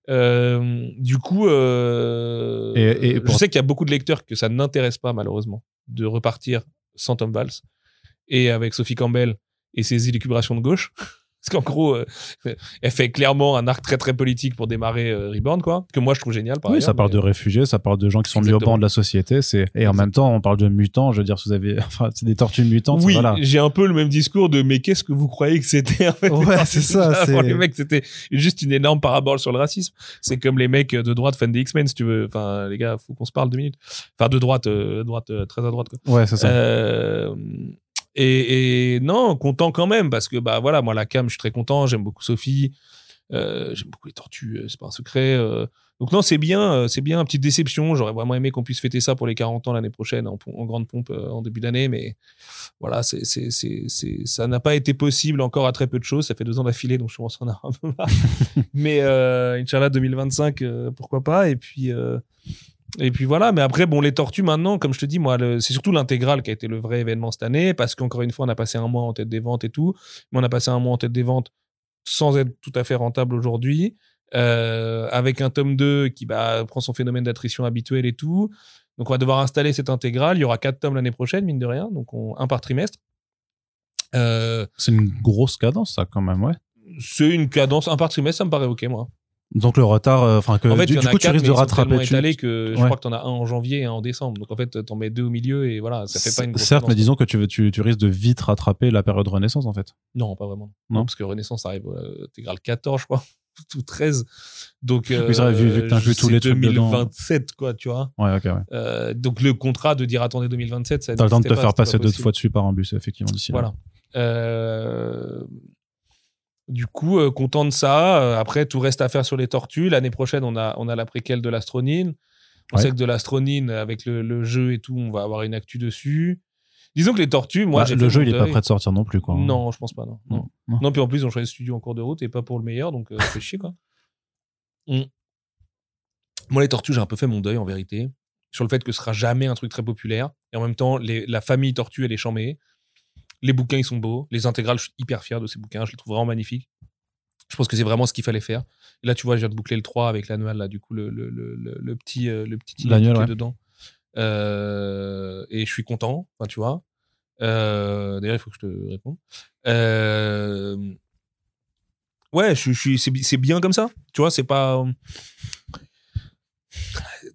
Euh, du coup, euh,
Et- et pour-
je sais qu'il y a beaucoup de lecteurs que ça n'intéresse pas, malheureusement, de repartir sans Tom Valls et avec Sophie Campbell et ses élucubrations de gauche. Parce qu'en gros, euh, elle fait clairement un arc très très politique pour démarrer euh, Reborn, quoi. Que moi je trouve génial, par
Oui,
ailleurs,
ça parle
mais-
de réfugiés, ça parle de gens qui sont mis au banc de la société. C'est et en même temps, on parle de mutants. Je veux dire, si vous avez, <laughs> enfin, c'est des tortues mutantes.
Oui,
voilà.
j'ai un peu le même discours de mais qu'est-ce que vous croyez que c'était en fait,
Ouais, <laughs> c'est ça,
Pour les mecs, c'était juste une énorme parabole sur le racisme. C'est comme les mecs de droite fans des X-Men, si tu veux. Enfin, les gars, faut qu'on se parle deux minutes. Enfin, de droite, euh, droite, euh, très à droite, quoi.
Ouais, c'est ça.
Et, et non, content quand même parce que bah voilà, moi la cam, je suis très content, j'aime beaucoup Sophie. Euh, J'aime beaucoup les tortues, euh, c'est pas un secret. euh. Donc non, c'est bien, c'est bien, petite déception. J'aurais vraiment aimé qu'on puisse fêter ça pour les 40 ans l'année prochaine en, grande pompe en début d'année, mais voilà, c'est, c'est, c'est, ça n'a pas été possible encore à très peu de choses. Ça fait deux ans d'affilée, donc je à en avoir un peu marre. <laughs> mais euh, Inch'Allah 2025, euh, pourquoi pas. Et puis, et puis voilà. Mais après, bon, les tortues maintenant, comme je te dis, moi, c'est surtout l'intégrale qui a été le vrai événement cette année, parce qu'encore une fois, on a passé un mois en tête des ventes et tout, mais on a passé un mois en tête des ventes sans être tout à fait rentable aujourd'hui. euh, avec un tome 2 qui bah, prend son phénomène d'attrition habituel et tout. Donc on va devoir installer cette intégrale. Il y aura quatre tomes l'année prochaine, mine de rien, donc on- un par trimestre. Euh,
C'est une grosse cadence, ça, quand même, ouais.
c'est une cadence, un par trimestre, ça me paraît ok, moi.
Donc le retard, euh, enfin que
en fait,
du, du coup tu risques de rattraper. tu-
étalés que je crois que t'en as un en janvier et un en décembre. Donc en fait, t'en mets deux au milieu et voilà, ça fait pas une
Certes, mais disons que tu, veux- tu, tu risques de vite rattraper la période Renaissance, en fait.
Non, pas vraiment.
Non.
Parce que Renaissance arrive euh, intégrale 14, je crois, <laughs> ou 13. Donc, euh,
vu- vu que t'inclus tous
c'est
les trucs dedans.
2027, quoi, tu vois.
Ouais, ok, ouais.
Euh, donc le contrat de dire attendez 2027, ça
T'as le temps de te
pas,
faire passer deux fois dessus par un bus, effectivement, d'ici là.
Voilà. Euh, Du coup, euh, content de ça. Euh, Après, tout reste à faire sur les tortues. L'année prochaine, on a, on a la préquelle de l'astronine. On
Ouais.
sait que de l'astronine, avec le, le jeu et tout, on va avoir une actu dessus. Disons que les tortues, moi,
Bah, le jeu, il est pas prêt de sortir non plus, quoi.
Non, je pense pas, non. Non,
Non.
non puis en plus, on choisit le studio en cours de route et pas pour le meilleur, donc euh, fait chier, quoi. Mm. Moi, les tortues, j'ai un peu fait mon deuil, en vérité, sur le fait que ce sera jamais un truc très populaire. Et en même temps, les- la famille tortue, elle est chambée. Les bouquins, ils sont beaux. Les intégrales, je suis hyper fier de ces bouquins. Je les trouve vraiment magnifiques. Je pense que c'est vraiment ce qu'il fallait faire. Et là, tu vois, je viens de boucler le 3 avec l'annual, là, du coup, le, le, le, le- le petit, euh, le petit
ouais.
dedans. Euh, et je suis content, enfin, tu vois. Euh, D'ailleurs, il faut que je te réponde. Euh, ouais, je, je suis, c'est bi- c'est bien comme ça. Tu vois, c'est pas.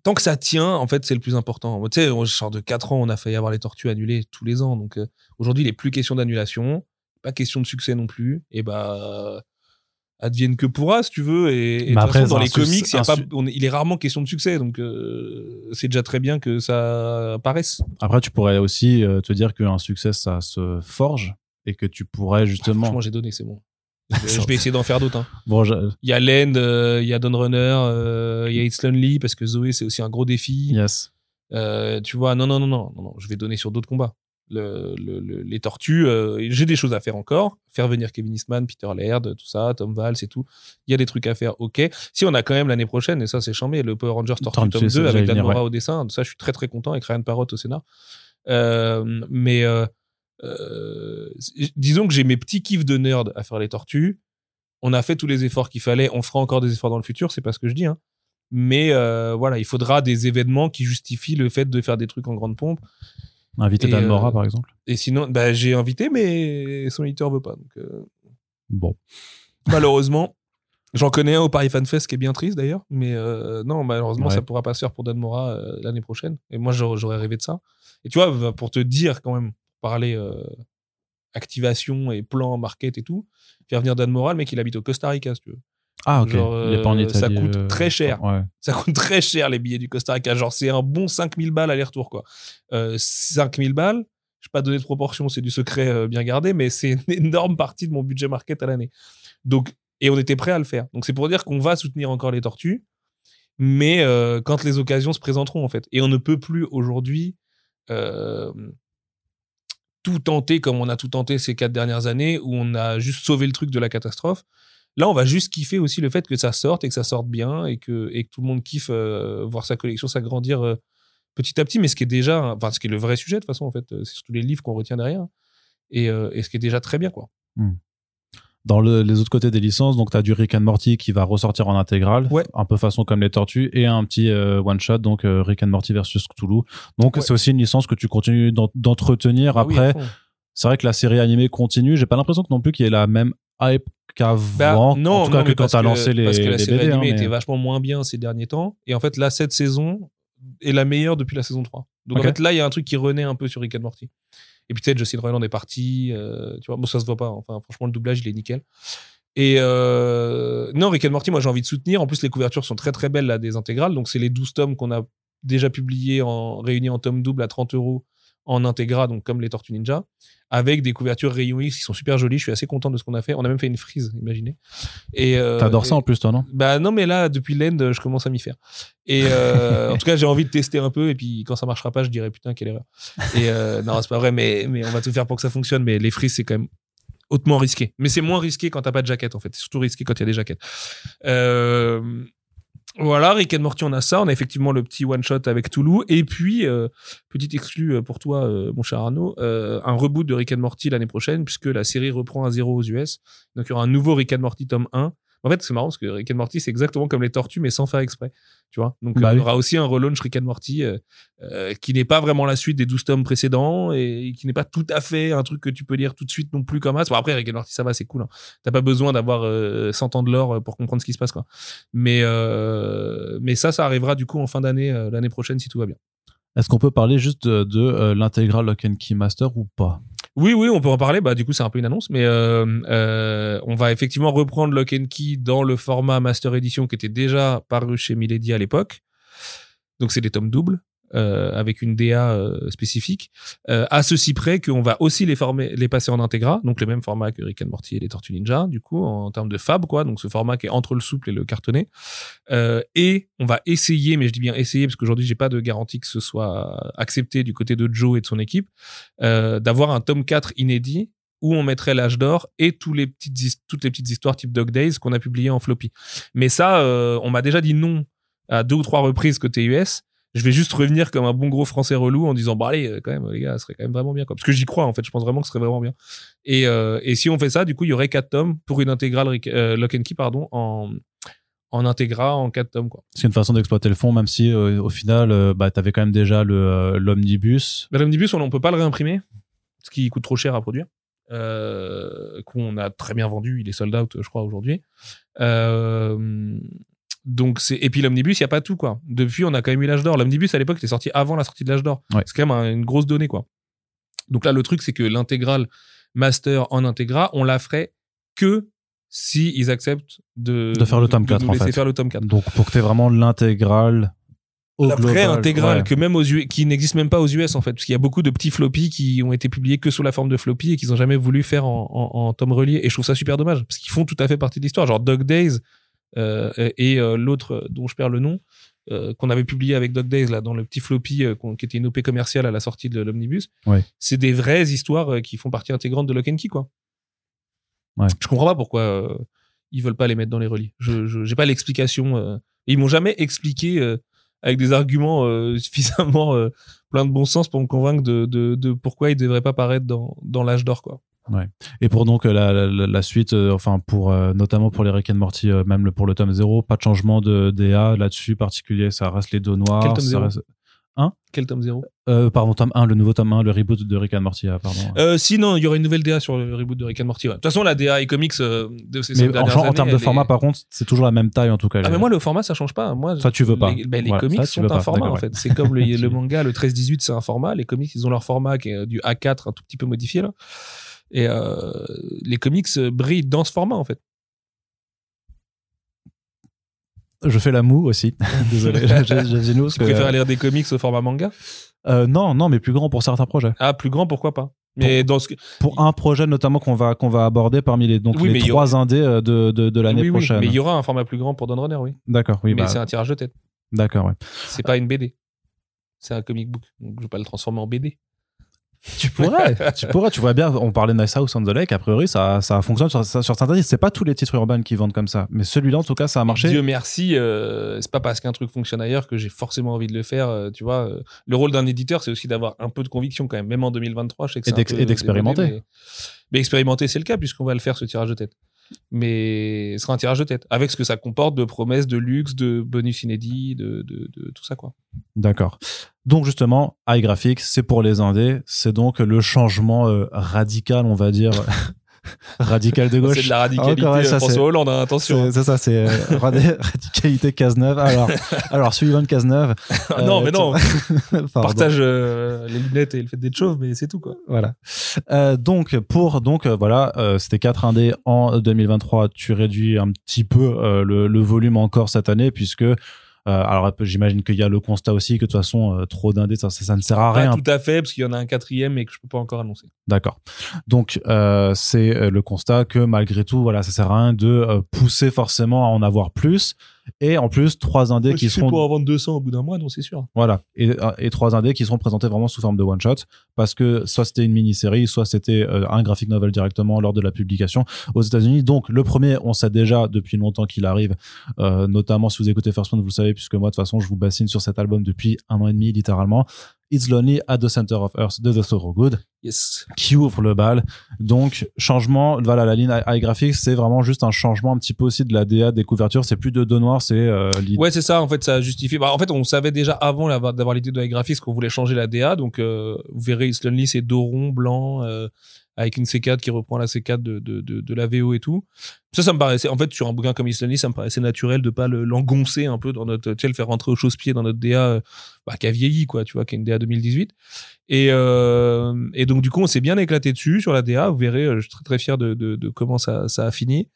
Tant que ça tient, en fait, c'est le plus important. Tu sais, on sort de 4 ans, on a failli avoir les tortues annulées tous les ans. Donc euh, aujourd'hui, il n'est plus question d'annulation, pas question de succès non plus. Et bah. Advienne que pourra, si tu veux. Et, et de
Mais
toute
après,
façon, dans les comics, il, y a
un
pas,
su-
on est- il est rarement question de succès. Donc, euh, c'est déjà très bien que ça apparaisse.
Après, tu pourrais aussi euh, te dire qu'un succès, ça se forge et que tu pourrais justement.
Franchement, j'ai donné, c'est bon. Je vais essayer d'en faire d'autres. hein.
bon, je-
Il y a Land, euh, il y a Don Runner, euh, il y a It's Lonely parce que Zoé c'est aussi un gros défi.
yes.
Euh, tu vois, non, non, non, non, non, non, je vais donner sur d'autres combats. Le, le- le- les tortues, j'ai des choses à faire encore. Faire venir Kevin Eastman, Peter Laird, tout ça, Tom Valls et tout. Il y a des trucs à faire, ok. Si on a quand même l'année prochaine, et ça c'est chambé, le Power Rangers Tortue
c'est-
2 avec Dan Mora
ouais.
au dessin, ça je suis très très content avec Ryan Parrott au scénar. Mais disons que j'ai mes petits kiffs de nerd à faire les tortues. On a fait tous les efforts qu'il fallait. On fera encore des efforts dans le futur, c'est pas ce que je dis. Hein. Mais euh, voilà, il faudra des événements qui justifient le fait de faire des trucs en grande pompe.
Inviter Dan
euh,
Mora, par exemple.
Et sinon, bah, j'ai invité, mais son éditeur veut pas. Donc, euh,
Bon.
malheureusement, j'en connais un au Paris Fan Fest qui est bien triste d'ailleurs. Mais euh, non, malheureusement,
Ouais.
ça pourra pas se faire pour Dan Mora euh, l'année prochaine. Et moi, j'aurais rêvé de ça. Et tu vois, pour te dire quand même, parler euh, activation et plan, market et tout, faire venir Dan Mora, le mec, il habite au Costa Rica, si tu veux.
Ah, ok.
Genre,
il est pas en
euh,
Italie.
ça coûte
euh,
très cher.
Ouais.
Ça coûte très cher les billets du Costa Rica. Genre, c'est un bon 5000 balles aller-retour, quoi. Euh, 5000 balles, je vais pas donner de proportion, c'est du secret bien gardé, mais c'est une énorme partie de mon budget market à l'année. Donc, et on était prêt à le faire. Donc, c'est pour dire qu'on va soutenir encore les tortues, mais quand les occasions se présenteront, en fait. Et on ne peut plus aujourd'hui euh, tout tenter comme on a tout tenté ces quatre dernières années, où on a juste sauvé le truc de la catastrophe. Là, on va juste kiffer aussi le fait que ça sorte et que ça sorte bien et que, et que tout le monde kiffe euh, voir sa collection s'agrandir euh, petit à petit, mais ce qui est déjà, enfin, ce qui est le vrai sujet de façon, en fait, euh, c'est surtout les livres qu'on retient derrière et, et ce qui est déjà très bien, quoi.
Dans le- les autres côtés des licences, donc tu as du Rick and Morty qui va ressortir en intégrale,
Ouais.
un peu façon comme les tortues, et un petit euh, one shot, donc euh, Rick and Morty versus Cthulhu. Donc
Ouais.
c'est aussi une licence que tu continues d'en- d'entretenir.
Ah oui,
Après, c'est vrai que la série animée continue. J'ai pas l'impression que non plus qu'il y ait la même hype qu'avant.
Bah, non,
en tout cas
non,
que quand t'as lancé les,
parce que la série
BD. hein,
animée
mais-
était vachement moins bien ces derniers temps. Et en fait, là, cette saison est la meilleure depuis la saison 3. Donc en fait, là, il y a un truc qui renaît un peu sur Rick and Morty. Et puis peut-être Justin Roiland est parti. euh, tu vois, bon, ça se voit pas. Enfin, franchement, le doublage, il est nickel. Et euh, non, Rick and Morty, moi, j'ai envie de soutenir. En plus, les couvertures sont très très belles là des intégrales. Donc c'est les 12 tomes qu'on a déjà publiés en réunis en tome double à 30 euros en intégra, donc comme les Tortues Ninja, avec des couvertures Rayon X qui sont super jolies. Je suis assez content de ce qu'on a fait. On a même fait une frise, imaginez. Et euh,
T'adores ça en plus, toi, non?
Bah non, mais là, depuis l'end, je commence à m'y faire. Et euh, en tout cas, j'ai envie de tester un peu. Et puis, quand ça marchera pas, je dirais putain, quelle erreur. Et euh, non, c'est pas vrai, mais, mais on va tout faire pour que ça fonctionne. Mais les frises, c'est quand même hautement risqué. Mais c'est moins risqué quand t'as pas de jaquette, en fait. C'est surtout risqué quand il y a des jaquettes. Euh, voilà, Rick and Morty, on a ça. On a effectivement le petit one-shot avec Toulouse. Et puis, euh, petit exclu euh, pour toi, euh, mon cher Arnaud, euh, un reboot de Rick and Morty l'année prochaine, puisque la série reprend à zéro aux US. Donc, il y aura un nouveau Rick and Morty tome 1. En fait, c'est marrant parce que Rick and Morty, c'est exactement comme les tortues, mais sans faire exprès. Tu vois Donc,
Bah
euh, il y aura aussi un relaunch Rick and Morty euh, euh, qui n'est pas vraiment la suite des 12 tomes précédents et qui n'est pas tout à fait un truc que tu peux lire tout de suite non plus comme ça. Bon, après, Rick and Morty, ça va, c'est cool. Hein. T'as pas besoin d'avoir euh, 100 ans de lore pour comprendre ce qui se passe, quoi. Mais, euh, mais ça, ça arrivera du coup en fin d'année, l'année prochaine, si tout va bien.
Est-ce qu'on peut parler juste de, de, l'intégral Lock and Key Master ou pas?
Oui, oui, on peut en parler. Bah, du coup, c'est un peu une annonce, mais euh, euh, on va effectivement reprendre Lock and Key dans le format Master Edition qui était déjà paru chez Milady à l'époque. Donc, c'est des tomes doubles. Euh, avec une DA euh, spécifique, euh, à ceci près qu'on va aussi les former, les passer en intégra, donc le même format que Rick and Morty et les Tortues Ninja, du coup en termes de fab, quoi, donc ce format qui est entre le souple et le cartonné. Et on va essayer, mais je dis bien essayer parce qu'aujourd'hui j'ai pas de garantie que ce soit accepté du côté de Joe et de son équipe, d'avoir un tome 4 inédit où on mettrait l'âge d'or et toutes les petites histoires type Dog Days qu'on a publiées en floppy. Mais ça, on m'a déjà dit non à deux ou trois reprises côté US. Je vais juste revenir comme un bon gros français relou en disant bah allez euh, quand même les gars, ça serait quand même vraiment bien quoi. Parce que j'y crois en fait, je pense vraiment que ce serait vraiment bien. Et, euh, et si on fait ça, du coup il y aurait quatre tomes pour une intégrale euh, Lock and Key pardon en en intégra en quatre tomes quoi.
C'est une façon d'exploiter le fond, même si euh, au final, bah, t'avais quand même déjà le, l'omnibus.
Bah, L'omnibus, on, on peut pas le réimprimer, ce qui coûte trop cher à produire. Euh, qu'on a très bien vendu, il est sold out, je crois, aujourd'hui. Euh, donc c'est et puis l'omnibus, il y a pas tout quoi. Depuis, on a quand même eu l'âge d'or. L'omnibus à l'époque était sorti avant la sortie de l'âge d'or.
Ouais.
C'est quand même un- une grosse donnée quoi. Donc là, le truc, c'est que l'intégrale master en intégra, on la ferait que si ils acceptent de
De faire le tome 4,
nous
en
laisser
fait.
faire le tome 4
Donc pour que t'aies vraiment l'intégrale
la vraie intégrale
ouais.
que même aux US, qui n'existe même pas aux US en fait parce qu'il y a beaucoup de petits floppies qui ont été publiés que sous la forme de floppy et qu'ils ont jamais voulu faire en, en, en tome relié et je trouve ça super dommage parce qu'ils font tout à fait partie de l'histoire genre Dog Days et euh, l'autre dont je perds le nom euh, qu'on avait publié avec Dog Days là dans le petit floppy euh, qui était une OP commerciale à la sortie de l'omnibus
Ouais.
c'est des vraies histoires euh, qui font partie intégrante de Lock and Key quoi
Ouais.
je comprends pas pourquoi euh, ils veulent pas les mettre dans les reliés je j'ai pas l'explication euh, ils m'ont jamais expliqué euh, avec des arguments euh, <laughs> suffisamment euh, plein de bon sens pour me convaincre de, de, de pourquoi ils devraient pas paraître dans, dans l'âge d'or quoi.
Et pour donc euh, la, la, la suite, euh, enfin pour euh, notamment pour les Rick and Morty, euh, même le, pour le tome 0, pas de changement de DA là-dessus particulier, ça reste les dos noirs.
Quel tome
ça
zéro
reste-
Quel tome 0
euh, pardon, tome 1, le nouveau tome 1, le reboot de Rick and Morty, ah, pardon.
euh, Si non, il y aurait une nouvelle DA sur le reboot de Rick and Morty. ouais. De toute façon, la DA et comics de ces
mais en, genre, en
années,
termes de format,
est-
par contre, c'est toujours la même taille en tout cas.
Ah mais moi le format ça change pas. Moi
Ça, tu veux pas.
Les, ben, les
Ouais,
comics
ça,
sont un
pas.
format en
ouais.
fait. C'est comme le, <laughs> le manga, le 13-18 c'est un format. Les comics ils ont leur format qui est du A4 un tout petit peu modifié là. Et euh, les comics euh, brillent dans ce format en fait.
Je fais la moue aussi. <laughs> Désolé, <laughs> nous.
Tu préfères lire des comics au format manga?
Euh, non, non, mais plus grand pour certains projets.
Ah plus grand pourquoi pas? Mais dans ce que-
Pour un projet notamment qu'on va qu'on va aborder parmi les donc
Oui,
les trois indés de de, de l'année
oui, oui,
prochaine.
mais il y aura un format plus grand pour Dawn Runner, oui.
D'accord, oui,
mais
bah,
c'est un tirage de tête.
d'accord, ouais.
C'est pas une BD. C'est un comic book. Donc je vais pas le transformer en BD.
Tu pourrais, tu pourrais, tu vois bien. On parlait de Nice House on the Lake. A priori, ça ça fonctionne sur, sur certains titres. C'est pas tous les titres urbains qui vendent comme ça, mais celui-là en tout cas, ça a marché.
Dieu merci, euh, c'est pas parce qu'un truc fonctionne ailleurs que j'ai forcément envie de le faire. euh, tu vois, euh, le rôle d'un éditeur, c'est aussi d'avoir un peu de conviction quand même, même en 2023. Je sais que
Et d'expérimenter.
Mais, mais expérimenter, c'est le cas puisqu'on va le faire ce tirage de tête. Mais ce sera un tirage de tête avec ce que ça comporte de promesses, de luxe, de bonus inédits, de, de, tout ça quoi.
D'accord. Donc justement, iGraphics, c'est pour les indés. C'est donc le changement euh, radical, on va dire, <laughs> <laughs> radical de gauche.
C'est de la radicalité
Encore, ouais,
euh,
ça,
François
c'est-
Hollande, hein, attention.
C'est ça, c'est euh, <laughs> radi- radicalité Cazeneuve. Alors, alors Sullivan Cazeneuve.
Ah <laughs> non, mais non, partage euh, les lunettes et le fait d'être chauve, mais c'est tout quoi.
Voilà. Euh, donc pour donc euh, voilà, euh, c'était 4 indés en 2023. Tu réduis un petit peu euh, le, le volume encore cette année puisque Euh, alors j'imagine qu'il y a le constat aussi que de toute façon euh, trop d'indés ça, ça, ça ne sert à rien.
Pas tout à fait parce qu'il y en a un quatrième et que je peux pas encore annoncer.
D'accord. Donc euh, c'est euh, le constat que malgré tout voilà ça sert à rien de euh, pousser forcément à en avoir plus et en plus trois indés
Ouais,
qui seront
pour en vendre 200 au bout d'un mois, non, c'est sûr.
voilà et, et trois indés qui seront présentés vraiment sous forme de one shot parce que soit c'était une mini série soit c'était euh, un graphic novel directement lors de la publication aux États-Unis. Donc le premier on sait déjà depuis longtemps qu'il arrive euh, notamment si vous écoutez First One vous le savez puisque moi de toute façon je vous bassine sur cet album depuis un an et demi littéralement. It's Lonely at the Center of Earth de The Thorogood
Yes.
qui ouvre le bal. Donc, changement, voilà, la ligne high graphics, c'est vraiment juste un changement un petit peu aussi de la DA des couvertures. C'est plus de dos noir, c'est euh, l'idée.
Ouais, c'est ça. En fait, ça justifie. Bah, en fait, on savait déjà avant d'avoir l'idée de la graphics qu'on voulait changer la DA. Donc, euh, vous verrez, It's Lonely, c'est dos rond, blanc, euh, avec une C4 qui reprend la C4 de, de, de, de la VO et tout. Ça, ça me paraissait. En fait, sur un bouquin comme Lonely, ça me paraissait naturel de pas le- l'engoncer un peu dans notre. Tu sais, le faire rentrer au chausse-pied dans notre DA euh, bah, qui a vieilli, quoi, tu vois, qui est une DA 2018. Et, euh, et donc, du coup, on s'est bien éclaté dessus sur la DA. Vous verrez, euh, je suis très, fier de, comment ça, a fini.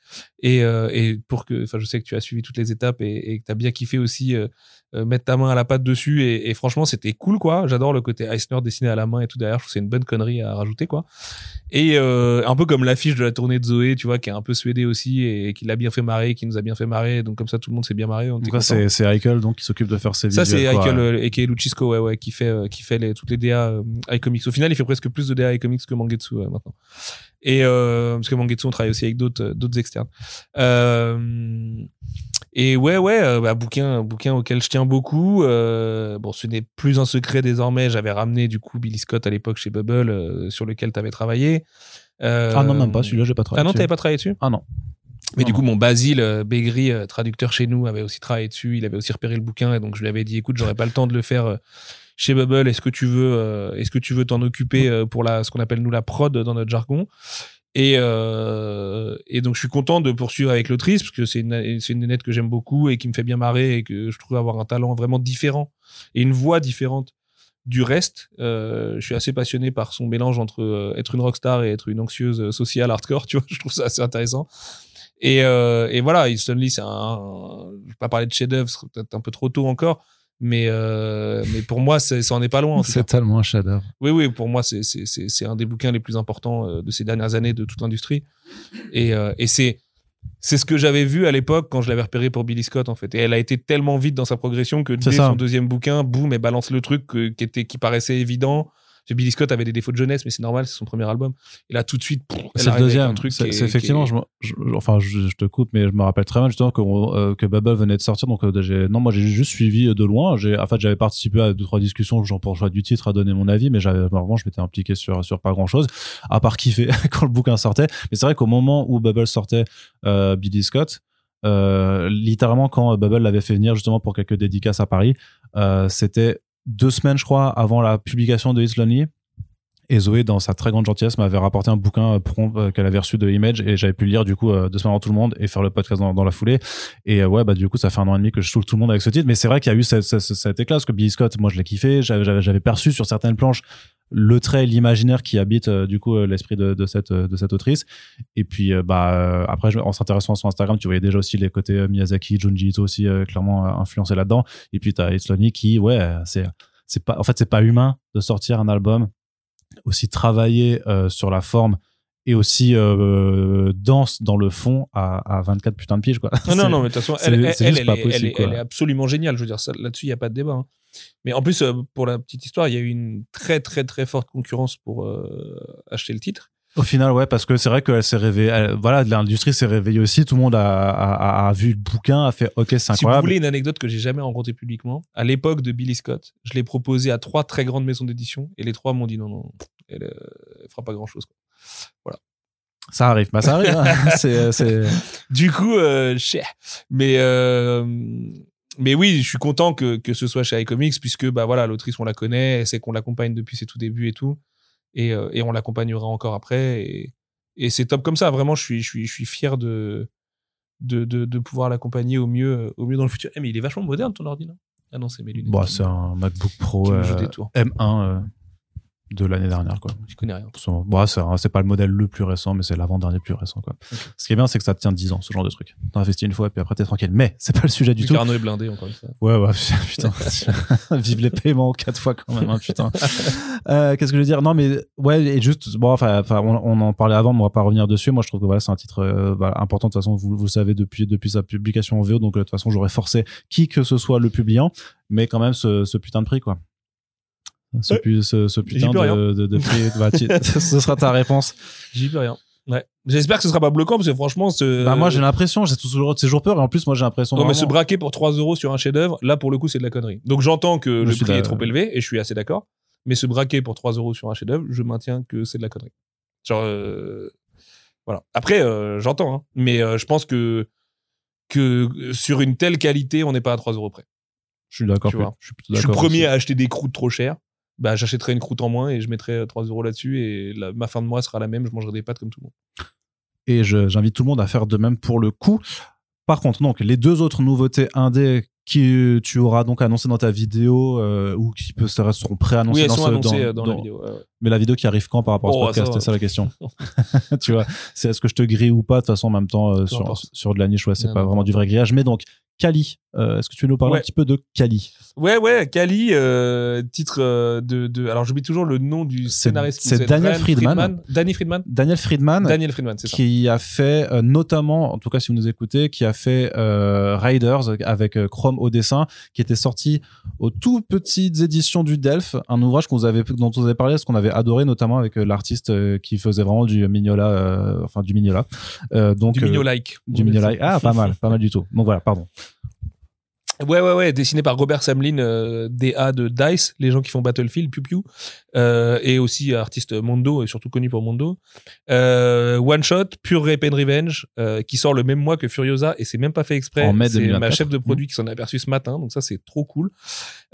Et, pour que, enfin, je sais que tu as suivi toutes les étapes et, que tu as bien kiffé aussi mettre ta main à la pâte dessus. Et, et franchement, c'était cool, quoi. J'adore le côté Eisner dessiné à la main et tout derrière. Je trouve que c'est une bonne connerie à rajouter, quoi. Et un peu comme l'affiche de la tournée de Zoé, tu vois, qui est un peu suédée aussi et, qui l'a bien fait marrer, qui nous a bien fait marrer. Donc, comme ça, tout le monde s'est bien marré.
Donc, ça, c'est, c'est Heikel, donc, qui s'occupe de faire ces
Ça, c'est
visuels, quoi.
Heikel euh, et Lucisco, ouais, ouais, qui fait, euh, qui fait les, toutes les DA euh, iComics. Au final, il fait presque plus de DA iComics que Mangetsu maintenant. Et euh, parce que Mangetsu, on travaille aussi avec d'autres, d'autres externes. Euh, et ouais, ouais, bah, bouquin, bouquin auquel je tiens beaucoup. Euh, bon, ce n'est plus un secret désormais. J'avais ramené du coup Billy Scott à l'époque chez Bubble, euh, sur lequel tu avais travaillé. Euh,
Ah non, même pas, celui-là, j'ai pas travaillé.
Ah non, t'avais pas travaillé dessus?
Ah non.
Mais du coup, mon Basile euh, Bégri, euh, traducteur chez nous, avait aussi travaillé dessus. Il avait aussi repéré le bouquin et donc je lui avais dit, écoute, j'aurais pas le temps de le faire euh, chez Bubble. Est-ce que tu veux, est-ce que tu veux t'en occuper pour la, ce qu'on appelle nous la prod dans notre jargon? Et, euh, et donc je suis content de poursuivre avec l'autrice parce que c'est une, c'est une nénette que j'aime beaucoup et qui me fait bien marrer et que je trouve avoir un talent vraiment différent et une voix différente du reste. Euh, je suis assez passionné par son mélange entre euh, être une rockstar et être une anxieuse sociale hardcore. Tu vois, <laughs> je trouve ça assez intéressant. Et, euh, et voilà, Easton Lee, c'est un, je vais pas parler de chef-d'œuvre, ce serait peut-être un peu trop tôt encore, mais euh, mais pour moi, c'est- ça en est pas loin.
C'est tellement un chef-d'œuvre.
Oui, oui, pour moi, c'est c'est c'est c'est un des bouquins les plus importants euh, de ces dernières années de toute l'industrie. Et euh, et c'est c'est ce que j'avais vu à l'époque quand je l'avais repéré pour Billy Scott en fait. Et elle a été tellement vite dans sa progression que
C'est
dès
ça.
son deuxième bouquin, boum, elle balance le truc qui était qui paraissait évident. Billy Scott avait des défauts de jeunesse, mais c'est normal, c'est son premier album. Et là, tout de suite,
C'est le deuxième.
truc
C'est effectivement,
est-
je, enfin, je, je te coupe, mais je me rappelle très bien justement que, euh, que Bubble venait de sortir. Donc, euh, non, moi, j'ai juste suivi de loin. J'ai, en fait, j'avais participé à deux, trois discussions, genre pour le choix du titre, à donner mon avis, mais j'avais, vraiment, je m'étais impliqué sur, sur pas grand chose, à part kiffer <laughs> quand le bouquin sortait. Mais c'est vrai qu'au moment où Bubble sortait, euh, Billy Scott, euh, littéralement, quand Bubble l'avait fait venir justement pour quelques dédicaces à Paris, euh, c'était deux semaines, je crois, avant la publication de It's Lonely. Et Zoé, dans sa très grande gentillesse, m'avait rapporté un bouquin euh, prompt euh, qu'elle avait reçu de Image et j'avais pu le lire du coup euh, deux semaines avant tout le monde et faire le podcast dans, la foulée. Et ouais, bah du coup, ça fait un an et demi que je saoule tout le monde avec ce titre. Mais c'est vrai qu'il y a eu cette, cette, cet éclat parce que Billy Scott, moi je l'ai kiffé. J'avais perçu sur certaines planches le trait, l'imaginaire qui habite euh, du coup euh, l'esprit de, de cette euh, de cette autrice. Et puis euh, bah après, en s'intéressant à son Instagram, tu voyais déjà aussi les côtés Miyazaki, Junji Ito aussi clairement influencés là-dedans. Et puis t'as It's Lonely qui, ouais, c'est c'est pas en fait c'est pas humain de sortir un album aussi travaillé sur la forme et aussi euh, dense dans le fond à, à 24 putains de piges quoi.
Non, non, <laughs> mais de toute façon, elle, est, elle est-
quoi.
elle est absolument géniale. Je veux dire, là-dessus, il n'y a pas de débat. hein. Mais en plus, euh, pour la petite histoire, il y a eu une très, très, très forte concurrence pour euh, acheter le titre.
Au final, ouais, parce que c'est vrai qu'elle s'est réveillée. voilà, l'industrie s'est réveillée aussi. Tout le monde a, a, a- a vu le bouquin, a fait OK, c'est
Si vous
incroyable.
voulez une anecdote que j'ai jamais rencontrée publiquement, à l'époque de Billy Scott, je l'ai proposé à trois très grandes maisons d'édition et les trois m'ont dit non, non, elle, euh, elle fera pas grand-chose. quoi.
Ça arrive, bah ça arrive. hein. <laughs>
Du coup, euh, cher. Mais, euh, mais oui, je suis content que, que ce soit chez iComics puisque bah voilà, l'autrice on la connaît, elle sait qu'on l'accompagne depuis ses tout débuts et tout, et, euh, et on l'accompagnera encore après. Et, et c'est top comme ça. Vraiment, je suis, je suis, je suis fier de de, de, de pouvoir l'accompagner au mieux, au mieux dans le futur. Eh, mais il est vachement moderne ton ordi, non Ah non, c'est mes lunettes.
Bon,
qui-
c'est un MacBook Pro
qui me
euh,
jouent des tours.
M1. De l'année dernière, quoi.
Je connais rien.
Bon, bah, c'est pas le modèle le plus récent, mais c'est l'avant-dernier plus récent, quoi. Ce qui est bien, c'est que ça tient 10 ans, ce genre de truc. T'en investis une fois, et puis après, t'es tranquille. Mais c'est pas le sujet du
Vu
tout.
qu'Arnaud est blindé, encore une fois.
Ouais, ouais, <laughs> putain. <laughs> Vive les paiements quatre fois quand même, hein, putain. <laughs> Euh, Qu'est-ce que je veux dire? Non, mais ouais, et juste, bon, enfin, on, on en parlait avant, mais on va pas revenir dessus. Moi, je trouve que voilà, c'est un titre euh, voilà, important. De toute façon, vous, vous le savez depuis depuis sa publication en VO, donc euh, de toute façon, j'aurais forcé qui que ce soit le publiant, mais quand même ce, ce putain de prix, quoi. Ce,
Ouais.
pu- ce, ce putain de, de, de prix. Bah, <laughs> ce sera ta réponse.
J'y peux rien. Ouais. J'espère que ce sera pas bloquant parce que franchement, ce.
Bah, moi, j'ai l'impression, j'ai toujours, toujours peur, et en plus, moi, j'ai l'impression.
Non, mais se braquer pour 3 euros sur un chef-d'œuvre, là, pour le coup, c'est de la connerie. Donc, j'entends que
Je
le prix est trop élevé et je suis assez d'accord. Mais se braquer pour 3 euros sur un chef-d'œuvre, je maintiens que c'est de la connerie. Genre, euh, voilà. Après, euh, j'entends, hein. Mais euh, je pense que, que sur une telle qualité, on n'est pas à 3 euros près.
Je suis d'accord. Je suis
premier
aussi.
à acheter des croûtes trop chères. Bah, j'achèterai une croûte en moins et je mettrai euh, 3 euros là-dessus et la- ma fin de mois sera la même. Je mangerai des pâtes comme tout le monde.
et j'invite tout le monde à faire de même pour le coup. Par contre, donc les deux autres nouveautés indé qui tu auras donc annoncé dans ta vidéo euh, ou qui peut seront préannoncées
Oui,
dans, ce- dans-
euh, dans, la vidéo. ouais, ouais.
Mais la vidéo qui arrive quand par rapport
Oh,
à ce
ça
podcast, c'est ça la question. <laughs> <laughs> tu vois, c'est est-ce que je te grille ou pas de toute façon en même temps euh, sur, sur de la niche, ouais, c'est pas vraiment du vrai grillage. Mais donc Kali, euh, est-ce que tu veux nous parler
Ouais.
un petit peu de Kali?
Ouais, ouais, Kali, euh, titre de, de. Alors, j'oublie toujours le nom du scénariste.
c'est. Daniel Friedman.
Danny Friedman.
Daniel Friedman.
Daniel Friedman, c'est ça.
qui a fait notamment, en tout cas si vous nous écoutez, qui a fait Riders avec Chrome au dessin, qui était sorti aux tout petites éditions du Delph, un ouvrage qu'on vous avait, dont on vous avait parlé, parce qu'on avait adoré notamment avec euh, l'artiste euh, qui faisait vraiment du Mignola, euh, enfin du Mignola. Donc,
Du Migno-like.
du Mignola. Ah, pas mal, pas mal du tout. Donc voilà, pardon.
Ouais, ouais, ouais, dessiné par Robert Samlin, euh, DA de DICE, les gens qui font Battlefield, Piu Piu, euh, et aussi artiste Mondo, et surtout connu pour Mondo. Euh, One Shot, Pure Rape and Revenge, euh, qui sort le même mois que Furiosa, et c'est même pas fait exprès. C'est
2024.
ma chef de produit qui s'en est aperçu ce matin, donc ça c'est trop cool.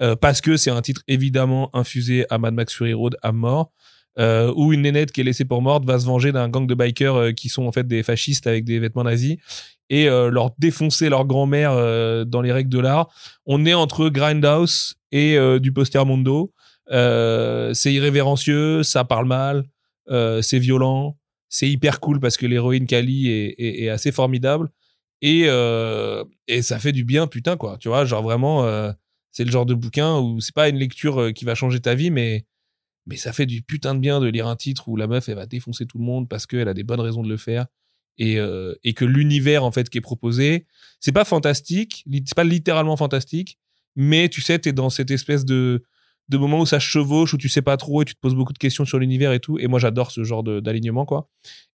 Euh, parce que c'est un titre évidemment infusé à Mad Max Fury Road à mort. Euh, où une nénette qui est laissée pour morte va se venger d'un gang de bikers euh, qui sont en fait des fascistes avec des vêtements nazis et euh, leur défoncer leur grand-mère euh, dans les règles de l'art. On est entre Grindhouse et euh, du poster Mondo. C'est irrévérencieux, ça parle mal, c'est violent, c'est hyper cool parce que l'héroïne Kali est, est- assez formidable et, et ça fait du bien, putain, quoi. Tu vois, genre vraiment, c'est le genre de bouquin où c'est pas une lecture qui va changer ta vie, mais, mais ça fait du putain de bien de lire un titre où la meuf, elle va défoncer tout le monde parce qu'elle a des bonnes raisons de le faire et, euh, et que l'univers en fait qui est proposé, c'est pas fantastique, c'est pas littéralement fantastique, mais tu sais, t'es dans cette espèce de de moment où ça chevauche, où tu sais pas trop et tu te poses beaucoup de questions sur l'univers et tout. Et moi, j'adore ce genre d'alignement, quoi.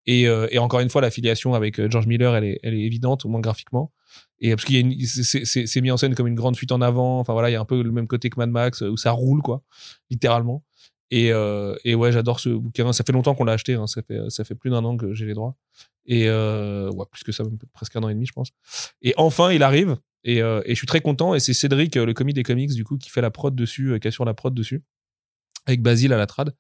Et, euh, et encore une fois, l'affiliation avec euh, George Miller, elle est, elle est évidente, au moins graphiquement. Et parce qu'il c'est mis en scène comme une grande fuite en avant. Enfin voilà, il y a un peu le même côté que Mad Max, euh, où ça roule, quoi, littéralement. Et, euh, et ouais, j'adore ce bouquin. Ça fait longtemps qu'on l'a acheté. hein. Ça fait ça fait plus d'un an que j'ai les droits. Et euh, ouais, plus que ça, presque un an et demi, je pense. Et enfin, il arrive. Et, euh, et je suis très content. Et c'est Cédric, euh, le commis des comics, du coup, qui fait la prod dessus, euh, qui assure la prod dessus, avec Basile à la trad.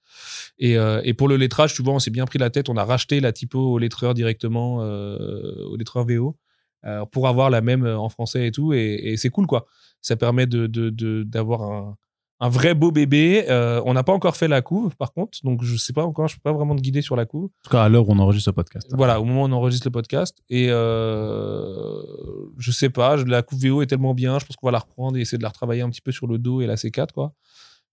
Et, euh, et pour le lettrage, tu vois, on s'est bien pris la tête. On a racheté la typo au lettreur directement, euh, au lettreur VO, euh, pour avoir la même en français et tout. Et, et c'est cool, quoi. Ça permet de de- de- d'avoir un, un vrai beau bébé. Euh, on n'a pas encore fait la couve, par contre. Donc, je sais pas encore, je peux pas vraiment te guider sur la couve.
En tout cas, à l'heure où on enregistre ce podcast.
Voilà, au moment où on enregistre le podcast. Et euh, je sais pas, la coupe VO est tellement bien, je pense qu'on va la reprendre et essayer de la retravailler un petit peu sur le dos et la C4, quoi.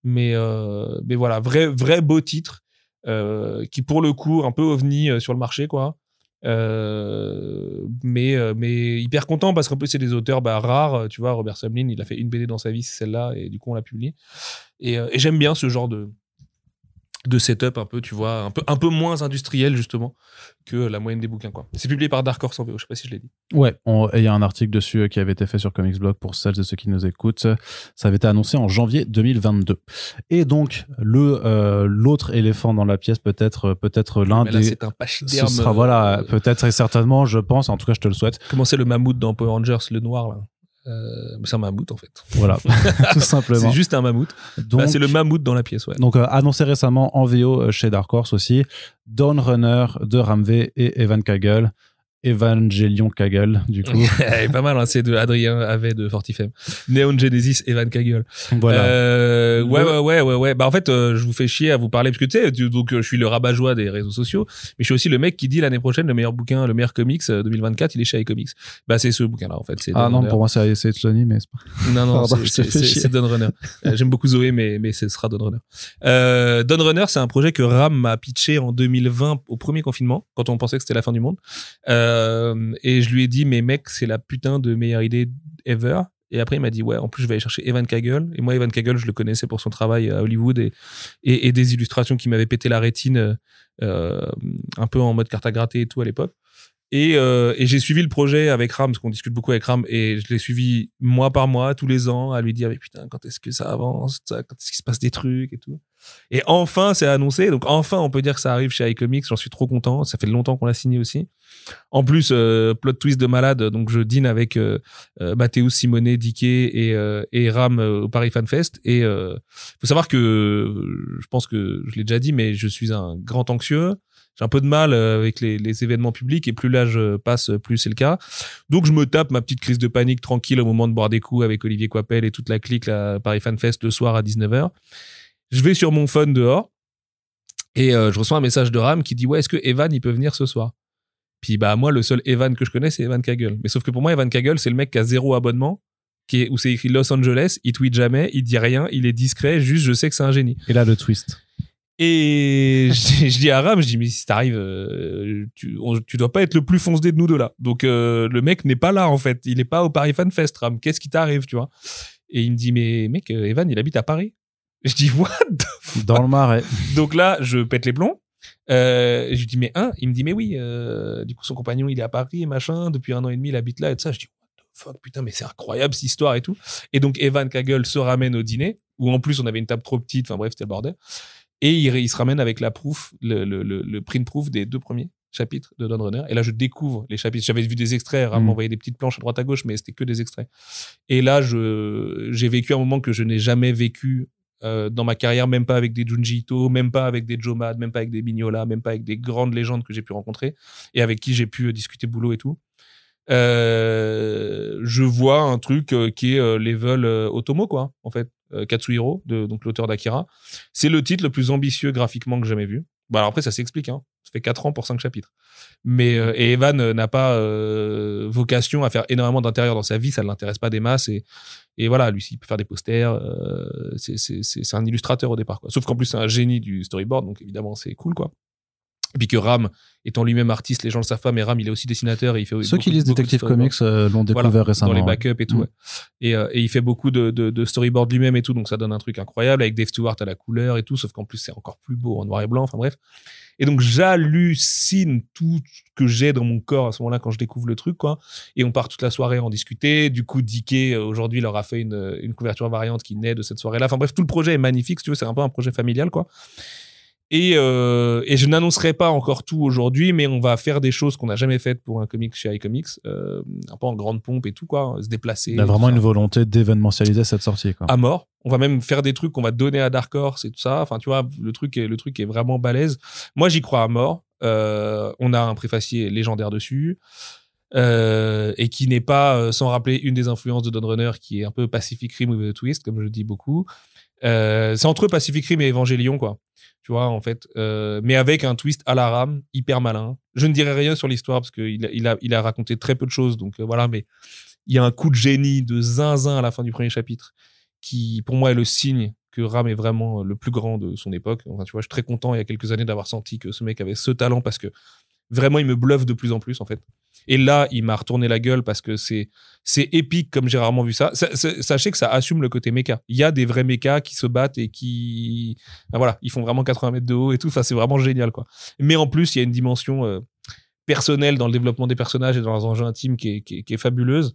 Mais, euh, mais voilà, vrai, vrai beau titre, euh, qui pour le coup, un peu ovni sur le marché, quoi. Euh, mais, euh, mais hyper content parce qu'en plus, c'est des auteurs bah, rares. Tu vois, Robert Samlin, il a fait une BD dans sa vie, c'est celle-là, et du coup, on l'a publié. Euh, et j'aime bien ce genre de, de setup un peu, tu vois, un peu, un peu moins industriel, justement que la moyenne des bouquins. quoi. C'est publié par Dark Horse en VO, je sais pas si je l'ai dit.
Ouais, il y a un article dessus euh, qui avait été fait sur Comics Blog pour celles et ceux qui nous écoutent. Ça avait été annoncé en janvier 2022. Et donc le euh, l'autre éléphant dans la pièce, peut-être peut-être l'un des.
c'est un
Ce sera
euh,
voilà, peut-être et certainement, je pense. En tout cas, je te le souhaite.
Comment c'est le mammouth dans Power Rangers, le noir, là? Euh, C'est un mammouth, en fait.
Voilà, <laughs> tout simplement.
C'est juste un mammouth.
Donc,
Bah, c'est le mammouth dans la pièce, ouais.
donc euh, annoncé récemment en VO euh, chez Dark Horse aussi, Dawn Runner de Ramvé et Evan Kagel. Evangelion Kaggle, du coup. <laughs>
pas mal, hein, c'est de Adrien Avet de Fortifem. Neon Genesis, Evan Kaggle.
voilà.
Euh, ouais, ouais, ouais, ouais, ouais. Bah, en fait, euh, je vous fais chier à vous parler, parce que tu sais, donc, euh, je suis le rabat-joie des réseaux sociaux, mais je suis aussi le mec qui dit l'année prochaine, le meilleur bouquin, le meilleur comics euh, 2024, il est chez iComics. Bah, c'est ce bouquin-là, en fait.
ah non,
Runner.
pour moi, c'est Sony, mais c'est pas.
Non, non, <laughs> c'est- Dawn Runner. Euh, J'aime beaucoup Zoé, mais, mais ce sera Dawn Runner. Euh, Dawn Runner, c'est un projet que Ram m'a pitché en 2020 au premier confinement, quand on pensait que c'était la fin du monde. Euh, et je lui ai dit, mais mec, c'est la putain de meilleure idée ever. Et après, il m'a dit, ouais, en plus, je vais aller chercher Evan Kagel. Et moi, Evan Kagel, je le connaissais pour son travail à Hollywood et, des illustrations qui m'avaient pété la rétine, euh, un peu en mode carte à gratter et tout à l'époque. Et, euh, et j'ai suivi le projet avec Ram, parce qu'on discute beaucoup avec Ram, et je l'ai suivi mois par mois, tous les ans, à lui dire, mais putain, quand est-ce que ça avance, quand est-ce qu'il se passe des trucs et tout. Et enfin, c'est annoncé, donc enfin, on peut dire que ça arrive chez iComics, j'en suis trop content, ça fait longtemps qu'on l'a signé aussi. En plus, euh, plot twist de malade, donc je dîne avec euh, euh, Mathéus, Simonet, Dickey et, euh, et Ram euh, au Paris Fan Fest, et faut savoir que, je pense que je l'ai déjà dit, mais je suis un grand anxieux, j'ai un peu de mal euh, avec les, les événements publics et plus l'âge euh, passe, plus c'est le cas. Donc je me tape ma petite crise de panique tranquille au moment de boire des coups avec Olivier Coipel et toute la clique là, Paris Fan Fest le soir à 19h. Je vais sur mon phone dehors et euh, je reçois un message de Ram qui dit ouais est-ce que Evan il peut venir ce soir? Puis bah moi le seul Evan que je connais c'est Evan Kagel. Mais sauf que pour moi Evan Kagel c'est le mec qui a zéro abonnement qui est, où c'est écrit Los Angeles, il tweet jamais, il dit rien, il est discret, juste je sais que c'est un génie.
Et là, le twist.
Et <laughs> je, dis- je dis à Ram, je dis, mais si t'arrives, euh, tu, on- tu dois pas être le plus foncé de nous deux là. Donc euh, le mec n'est pas là en fait. Il est pas au Paris Fan Fest, Ram. Qu'est-ce qui t'arrive, tu vois? Et il me dit, mais mec, euh, Evan, il habite à Paris. Je dis, what the
Dans le marais.
donc là, je pète les plombs. Euh, je lui dis, mais un Il me dit, mais oui, euh, du coup, son compagnon, il est à Paris, machin, depuis un an et demi, il habite là et tout ça. Je dis, what the fuck, putain, mais c'est incroyable cette histoire et tout. Et donc, Evan Kagel se ramène au dîner, où en plus, on avait une table trop petite, enfin bref, c'était le bordel. Et il, il se ramène avec la proof, le, le, le, le print proof des deux premiers chapitres de Dawn Runner. Et là, je découvre les chapitres. J'avais vu des extraits, Ram
Mm.
m'envoyait des petites planches à droite à gauche, mais c'était que des extraits. Et là, j'ai vécu un moment que je n'ai jamais vécu euh, dans ma carrière, même pas avec des Junji Ito, même pas avec des Joe Mad, même pas avec des Mignola, même pas avec des grandes légendes que j'ai pu rencontrer et avec qui j'ai pu euh, discuter boulot et tout. Euh, je vois un truc qui est level Otomo, quoi, en fait. Euh, Katsuhiro, de, donc l'auteur d'Akira. C'est le titre le plus ambitieux graphiquement que j'ai jamais vu. Bah alors après, ça s'explique. Hein. Ça fait 4 ans pour 5 chapitres. Mais euh, et Evan euh, n'a pas vocation à faire énormément d'intérieur dans sa vie. Ça ne l'intéresse pas des masses. Et, voilà, lui, il peut faire des posters. c'est- un illustrateur au départ. Sauf qu'en plus, c'est un génie du storyboard. Donc évidemment, c'est cool. quoi. Et puis que Ram, étant lui-même artiste, les gens le savent pas, mais Ram, il est aussi dessinateur. Et il fait
Ceux qui lisent Detective. Comics euh, l'ont découvert
Voilà,
récemment.
dans les backups et tout.
Mm.
ouais. Et, euh, et il fait beaucoup de, de, de storyboard lui-même et tout, donc ça donne un truc incroyable avec Dave Stewart à la couleur et tout, sauf qu'en plus c'est encore plus beau en noir et blanc. Enfin bref. Et donc j'hallucine tout ce que j'ai dans mon corps à ce moment-là quand je découvre le truc, quoi. Et on part toute la soirée à en discuter. Du coup, Dickey euh, aujourd'hui leur a fait une, une couverture variante qui naît de cette soirée-là. Enfin bref, tout le projet est magnifique. Si tu veux, c'est un peu un projet familial, quoi. Et, euh, et je n'annoncerai pas encore tout aujourd'hui, mais on va faire des choses qu'on n'a jamais faites pour un comic chez iComics, euh, un peu en grande pompe et tout, quoi, se déplacer.
Il a vraiment une volonté d'événementialiser cette sortie. Quoi.
à mort. On va même faire des trucs qu'on va donner à Dark Horse et tout ça. Enfin, tu vois, le truc est, le truc est vraiment balèze. Moi, j'y crois à mort. Euh, on a un préfacier légendaire dessus. Euh, et qui n'est pas sans rappeler une des influences de Don Runner qui est un peu Pacific Rim with a twist comme je dis beaucoup euh, c'est entre Pacific Rim et Evangelion quoi tu vois en fait euh, mais avec un twist à la rame hyper malin. Je ne dirai rien sur l'histoire parce qu'il a, il a, il a raconté très peu de choses donc euh, voilà mais il y a un coup de génie de zinzin à la fin du premier chapitre qui pour moi est le signe que Ram est vraiment le plus grand de son époque. Enfin tu vois je suis très content il y a quelques années d'avoir senti que ce mec avait ce talent parce que vraiment il me bluffe de plus en plus en fait et là il m'a retourné la gueule parce que c'est c'est épique comme j'ai rarement vu ça. Sa- sa- Sachez que ça assume le côté méca. Il y a des vrais mécas qui se battent et qui voilà, ils font vraiment 80 mètres de haut et tout. Enfin, c'est vraiment génial quoi. Mais en plus, il y a une dimension euh, personnelle dans le développement des personnages et dans leurs enjeux intimes qui est, qui est- qui est fabuleuse.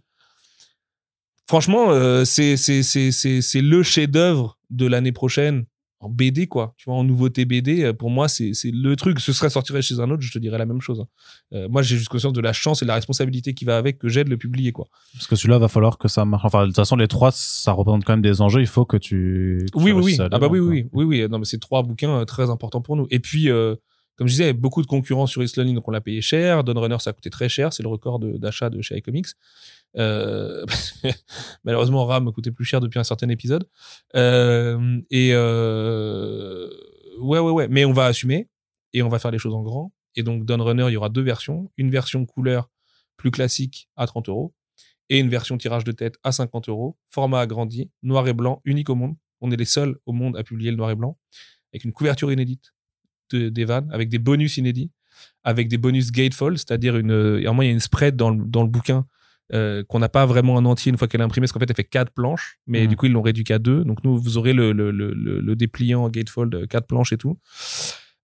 Franchement, euh, c'est c'est le chef-d'œuvre de l'année prochaine en BD quoi. Tu vois, en nouveauté BD, euh, pour moi, c'est le truc. Ce serait sortirait chez un autre, je te dirais la même chose. hein. Euh, moi, j'ai juste conscience de la chance et de la responsabilité qui va avec que j'ai de le publier quoi.
Parce que celui-là, va falloir que ça marche. Enfin, de toute façon, les trois, ça représente quand même des enjeux. Il faut que tu. que tu
Oui, oui, oui. Ah bah oui, oui, oui, oui. Non, mais c'est trois bouquins euh, très importants pour nous. Et puis, euh, Comme je disais, il y avait beaucoup de concurrents sur East Learning, donc on l'a payé cher. Runner, ça a coûté très cher. C'est le record de- d'achat de, chez iComics. Euh, <laughs> malheureusement, RAM coûtait plus cher depuis un certain épisode. Euh, et euh, ouais, ouais, ouais. Mais on va assumer et on va faire les choses en grand. Et donc, Runner, il y aura deux versions. Une version couleur plus classique à 30 euros et une version tirage de tête à 50 euros. Format agrandi, noir et blanc, unique au monde. On est les seuls au monde à publier le noir et blanc avec une couverture inédite de- d'Evan, avec des bonus inédits, avec des bonus gatefold, c'est-à-dire une, et en moins il y a une spread dans le, dans le bouquin euh, qu'on n'a pas vraiment en entier une fois qu'elle est imprimée, parce qu'en fait elle fait quatre planches, mais
Mhm.
du coup ils l'ont réduit qu'à deux. Donc nous vous aurez le, le, le, le- dépliant gatefold, euh, quatre planches et tout,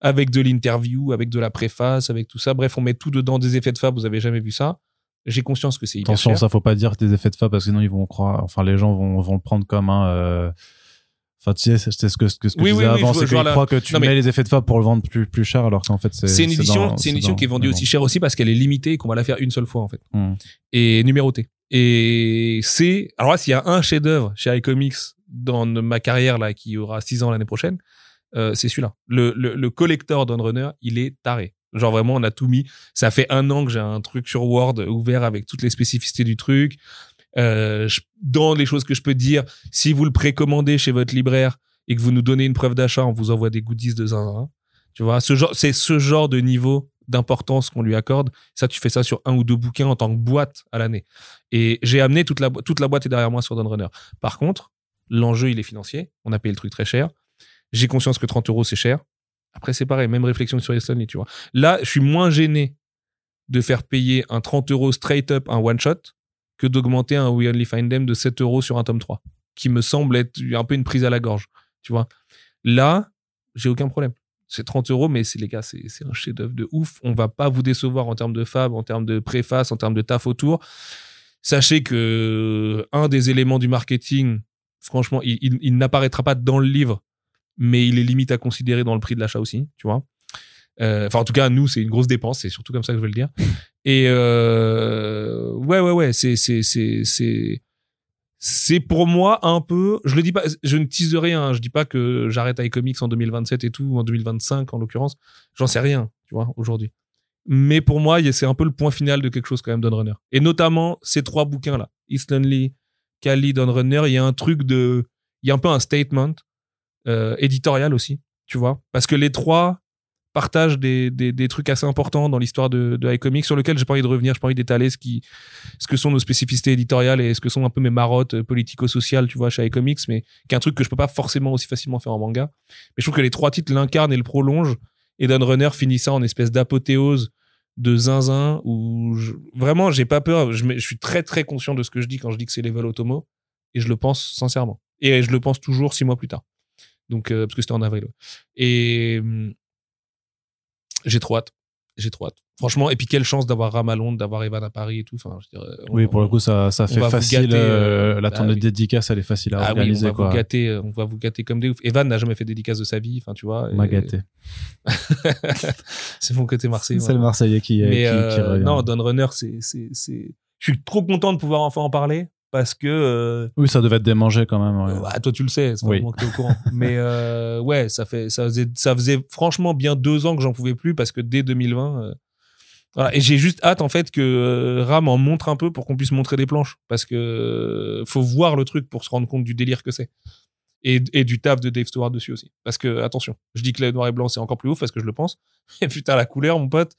avec de l'interview, avec de la préface, avec tout ça. Bref, on met tout dedans, des effets de fab. Vous avez jamais vu ça. J'ai conscience que c'est hyper
Attention,
cher.
ça faut pas dire des effets de fab parce que sinon ils vont croire, enfin les gens vont, vont le prendre comme un. euh, Enfin, tu sais, c'est ce que, ce que, ce que
Oui,
je disais
oui,
avant, c'est qu'ils
la-
croient que tu
Non, mais-
mets les effets de fab pour le vendre plus, plus cher alors qu'en fait c'est.
C'est une édition, c'est une édition
dans-
qui est vendue aussi cher aussi parce qu'elle est limitée et qu'on va la faire une seule fois en fait.
Hmm.
et numéroté. Et c'est alors là s'il y a un chef-d'œuvre chez iComics dans ma carrière là qui aura 6 ans l'année prochaine, euh, c'est celui-là. Le, le, le collector Runner, il est taré. Genre vraiment on a tout mis. Ça fait un an que j'ai un truc sur Word ouvert avec toutes les spécificités du truc. Euh, je- dans les choses que je peux dire, si vous le précommandez chez votre libraire et que vous nous donnez une preuve d'achat, on vous envoie des goodies de zinzin. Tu vois, ce genre, c'est ce genre de niveau d'importance qu'on lui accorde. Ça, tu fais ça sur un ou deux bouquins en tant que boîte à l'année. Et j'ai amené toute la, toute la boîte est derrière moi sur Runner. Par contre, l'enjeu, il est financier. On a payé le truc très cher. J'ai conscience que 30 euros, c'est cher. Après, c'est pareil, même réflexion sur Stanley, tu vois. Là, je suis moins gêné de faire payer un 30 euros straight up un one shot que d'augmenter un We Only Find Them de 7 euros sur un tome 3, qui me semble être un peu une prise à la gorge, tu vois. Là, j'ai aucun problème. C'est 30 euros, mais les gars, c'est un chef-d'œuvre de ouf. On va pas vous décevoir en termes de fab, en termes de préface, en termes de taf autour. Sachez que un des éléments du marketing, franchement, il n'apparaîtra pas dans le livre, mais il est limite à considérer dans le prix de l'achat aussi, tu vois. Euh, Enfin, en tout cas, nous, c'est une grosse dépense. C'est surtout comme ça que je vais le dire. Et euh, ouais, ouais, ouais, c'est, c'est, c'est, c'est, pour moi un peu. Je le dis pas, je ne tease rien. Je dis pas que j'arrête iComics en 2027 et tout, ou en 2025 en l'occurrence. J'en sais rien, tu vois, aujourd'hui. Mais pour moi, c'est un peu le point final de quelque chose quand même, Runner. Et notamment ces trois bouquins là, East Lonely, Kali, Runner. Il y a un truc de, il y a un peu un statement euh, éditorial aussi, tu vois, parce que les trois partagent des, des, trucs assez importants dans l'histoire de, de iComics sur lequel j'ai pas envie de revenir, j'ai pas envie d'étaler ce qui, ce que sont nos spécificités éditoriales et ce que sont un peu mes marottes euh, politico-sociales, tu vois, chez iComics, mais qui est un truc que je peux pas forcément aussi facilement faire en manga. Mais je trouve que les trois titres l'incarnent et le prolongent et Dan Runner finit ça en espèce d'apothéose de zinzin où je- vraiment j'ai pas peur, je, suis très très conscient de ce que je dis quand je dis que c'est level automo et je le pense sincèrement. Et je le pense toujours six mois plus tard. Donc, euh, parce que c'était en avril. Et hum, j'ai trop hâte. J'ai trop hâte. Franchement, et puis quelle chance d'avoir Ram à Londres, d'avoir Evan à Paris et tout. Enfin, je dirais, on-
Oui, pour le coup, ça, ça fait facile.
gâter,
euh,
euh,
la
bah
tournée
oui.
de dédicace, elle est facile à
Ah oui, on
organiser.
va
quoi.
vous gâter, euh, on va vous gâter comme des ouf. Evan n'a jamais fait dédicace de sa vie, enfin tu vois.
M'a
et-
gâté. <laughs>
c'est mon côté Marseille.
C'est le Marseillais qui,
Mais
qui, qui
euh,
revient.
non, Don Runner, c'est, c'est, c'est. Je suis trop content de pouvoir enfin en parler parce que. euh,
Oui, ça devait être démangé quand même. ouais.
bah, toi, tu le sais, c'est
Oui.
que au courant. <laughs> Mais euh, ouais, ça fait, ça faisait, ça faisait franchement bien deux ans que j'en pouvais plus parce que dès 2020. euh, voilà. Et j'ai juste hâte en fait que euh, Ram en montre un peu pour qu'on puisse montrer des planches parce que faut voir le truc pour se rendre compte du délire que c'est. Et, et du taf de Dave Stewart dessus aussi. Parce que, attention, je dis que le noir et blanc c'est encore plus ouf parce que je le pense. <laughs> Et putain, la couleur, mon pote,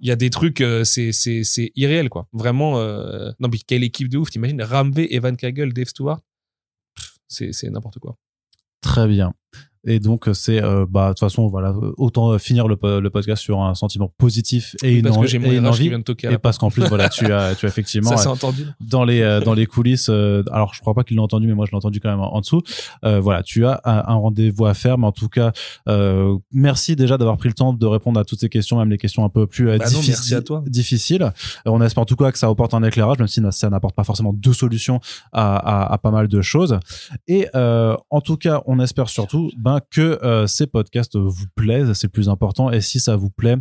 il y a des trucs, euh, c'est, c'est, c'est irréel quoi. Vraiment, euh, non mais quelle équipe de ouf, t'imagines? Ramvé, Evan Kagel, Dave Stewart c'est, c'est n'importe quoi.
Très bien. Et donc, c'est, euh, bah, de toute façon, voilà, autant euh, finir le, po- le podcast sur un sentiment positif et une,
parce
en-
que j'ai mon
et
RH qui
envie.
vient de toquer à
Et parce qu'en plus, voilà, tu as, tu as <laughs> effectivement,
Ça, c'est
euh,
entendu.
dans les, euh, dans les coulisses, euh, alors je crois pas qu'il l'a entendu, mais moi je l'ai entendu quand même en, en dessous. Euh, voilà, tu as un, un rendez-vous à faire, mais en tout cas, euh, merci déjà d'avoir pris le temps de répondre à toutes ces questions, même les questions un peu plus euh,
Bah non,
diffici-
merci à toi.
difficiles. Euh, on espère en tout cas que ça apporte un éclairage, même si ça n'apporte pas forcément deux solutions à, à, à pas mal de choses. Et euh, en tout cas, on espère surtout ben, que euh, ces podcasts vous plaisent, c'est le plus important. Et si ça vous plaît,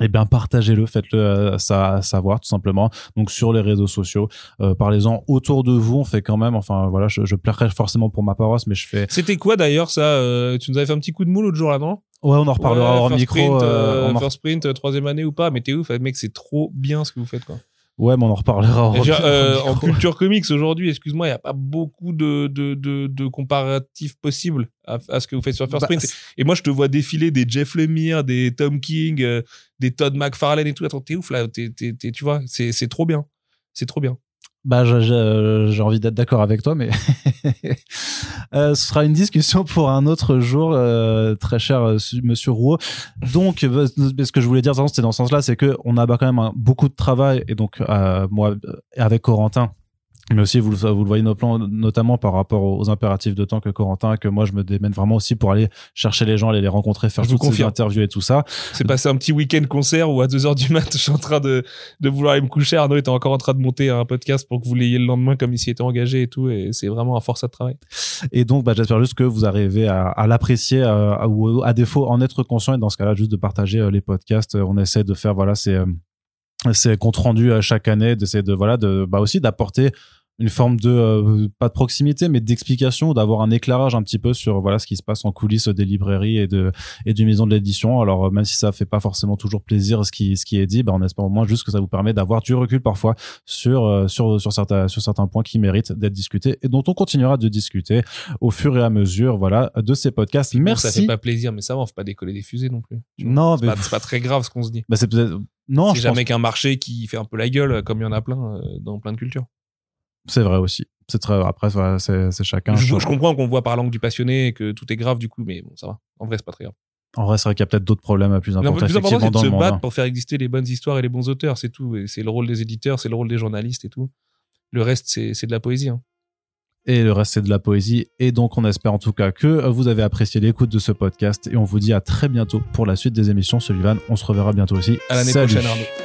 eh bien partagez-le, faites-le euh, ça savoir tout simplement. Donc sur les réseaux sociaux, euh, parlez-en autour de vous. On fait quand même, enfin voilà, je, je forcément pour ma paroisse, mais je fais.
C'était quoi d'ailleurs ça euh, Tu nous avais fait un petit coup de moule l'autre jour là, non
Ouais, on en reparlera
Ouais,
hors micro.
Sprint,
euh,
euh,
on en-
first sprint, euh, troisième année ou pas Mais t'es ouf, mec, c'est trop bien ce que vous faites quoi.
Ouais, mais on en reparlera
euh, en
micro.
culture comics aujourd'hui, excuse-moi, il n'y a pas beaucoup de, de, de, de comparatifs possibles à, à ce que vous faites sur First
Bah,
Sprint. Et moi, je te vois défiler des Jeff Lemire, des Tom King, euh, des Todd McFarlane et tout. Attends, t'es ouf là, t'es- t'es- tu vois, c'est trop bien. C'est trop bien.
Bah, j'ai envie d'être d'accord avec toi, mais <laughs> Euh, ce sera une discussion pour un autre jour, euh, très cher euh, Monsieur Rouault. Donc, euh, ce que je voulais dire, c'était dans ce sens-là, c'est que on a quand même beaucoup de travail, et donc euh, moi, euh, avec Corentin. Mais aussi, vous, le- vous le voyez nos plans, notamment par rapport aux impératifs de temps que Corentin, que moi je me démène vraiment aussi pour aller chercher les gens, aller les rencontrer, faire
Je
toutes ces interviews et tout ça.
C'est passé un petit week-end concert où à 2h du mat, <laughs> je suis en train de, de vouloir aller me coucher. Arnaud était encore en train de monter un podcast pour que vous l'ayez le lendemain comme il s'y était engagé et tout. Et c'est vraiment un force à travail.
Et donc, bah, j'espère juste que vous arrivez à, à l'apprécier euh, à- ou à défaut en être conscient et dans ce cas-là, juste de partager euh, les podcasts. Euh, On essaie de faire voilà ces, euh, ces comptes rendus euh, chaque année, d'essayer de voilà de bah aussi d'apporter une forme de euh, pas de proximité mais d'explication d'avoir un éclairage un petit peu sur voilà ce qui se passe en coulisses des librairies et de et du maison de l'édition alors euh, même si ça fait pas forcément toujours plaisir ce qui ce qui est dit bah on espère au moins juste que ça vous permet d'avoir du recul parfois sur euh, sur sur certains sur certains points qui méritent d'être discutés et dont on continuera de discuter au fur et à mesure voilà de ces podcasts
Bon,
merci
ça fait pas plaisir, mais ça va, on fait pas décoller des fusées non plus.
Non
C'est
mais
pas, très grave ce qu'on se dit.
bah, c'est peut-être non
c'est
pense
jamais qu'un marché qui fait un peu la gueule, comme il y en a plein dans plein de cultures.
C'est vrai aussi c'est très après voilà, c'est c'est chacun
Je, comprends qu'on voit par langue du passionné et que tout est grave du coup, mais bon, ça va. En vrai, c'est pas très grave.
en vrai c'est vrai qu'il y a peut-être d'autres problèmes plus
Le
importants
plus important, c'est de se
le monde
battre
hein.
pour faire exister les bonnes histoires et les bons auteurs, c'est tout. Et c'est le rôle des éditeurs, c'est le rôle des journalistes et tout. Le reste, c'est c'est de la poésie. hein.
et le reste c'est de la poésie et donc on espère en tout cas que vous avez apprécié l'écoute de ce podcast et on vous dit à très bientôt pour la suite des émissions Sullivan on se reverra bientôt aussi
À l'année
Salut.
prochaine, Arnaud.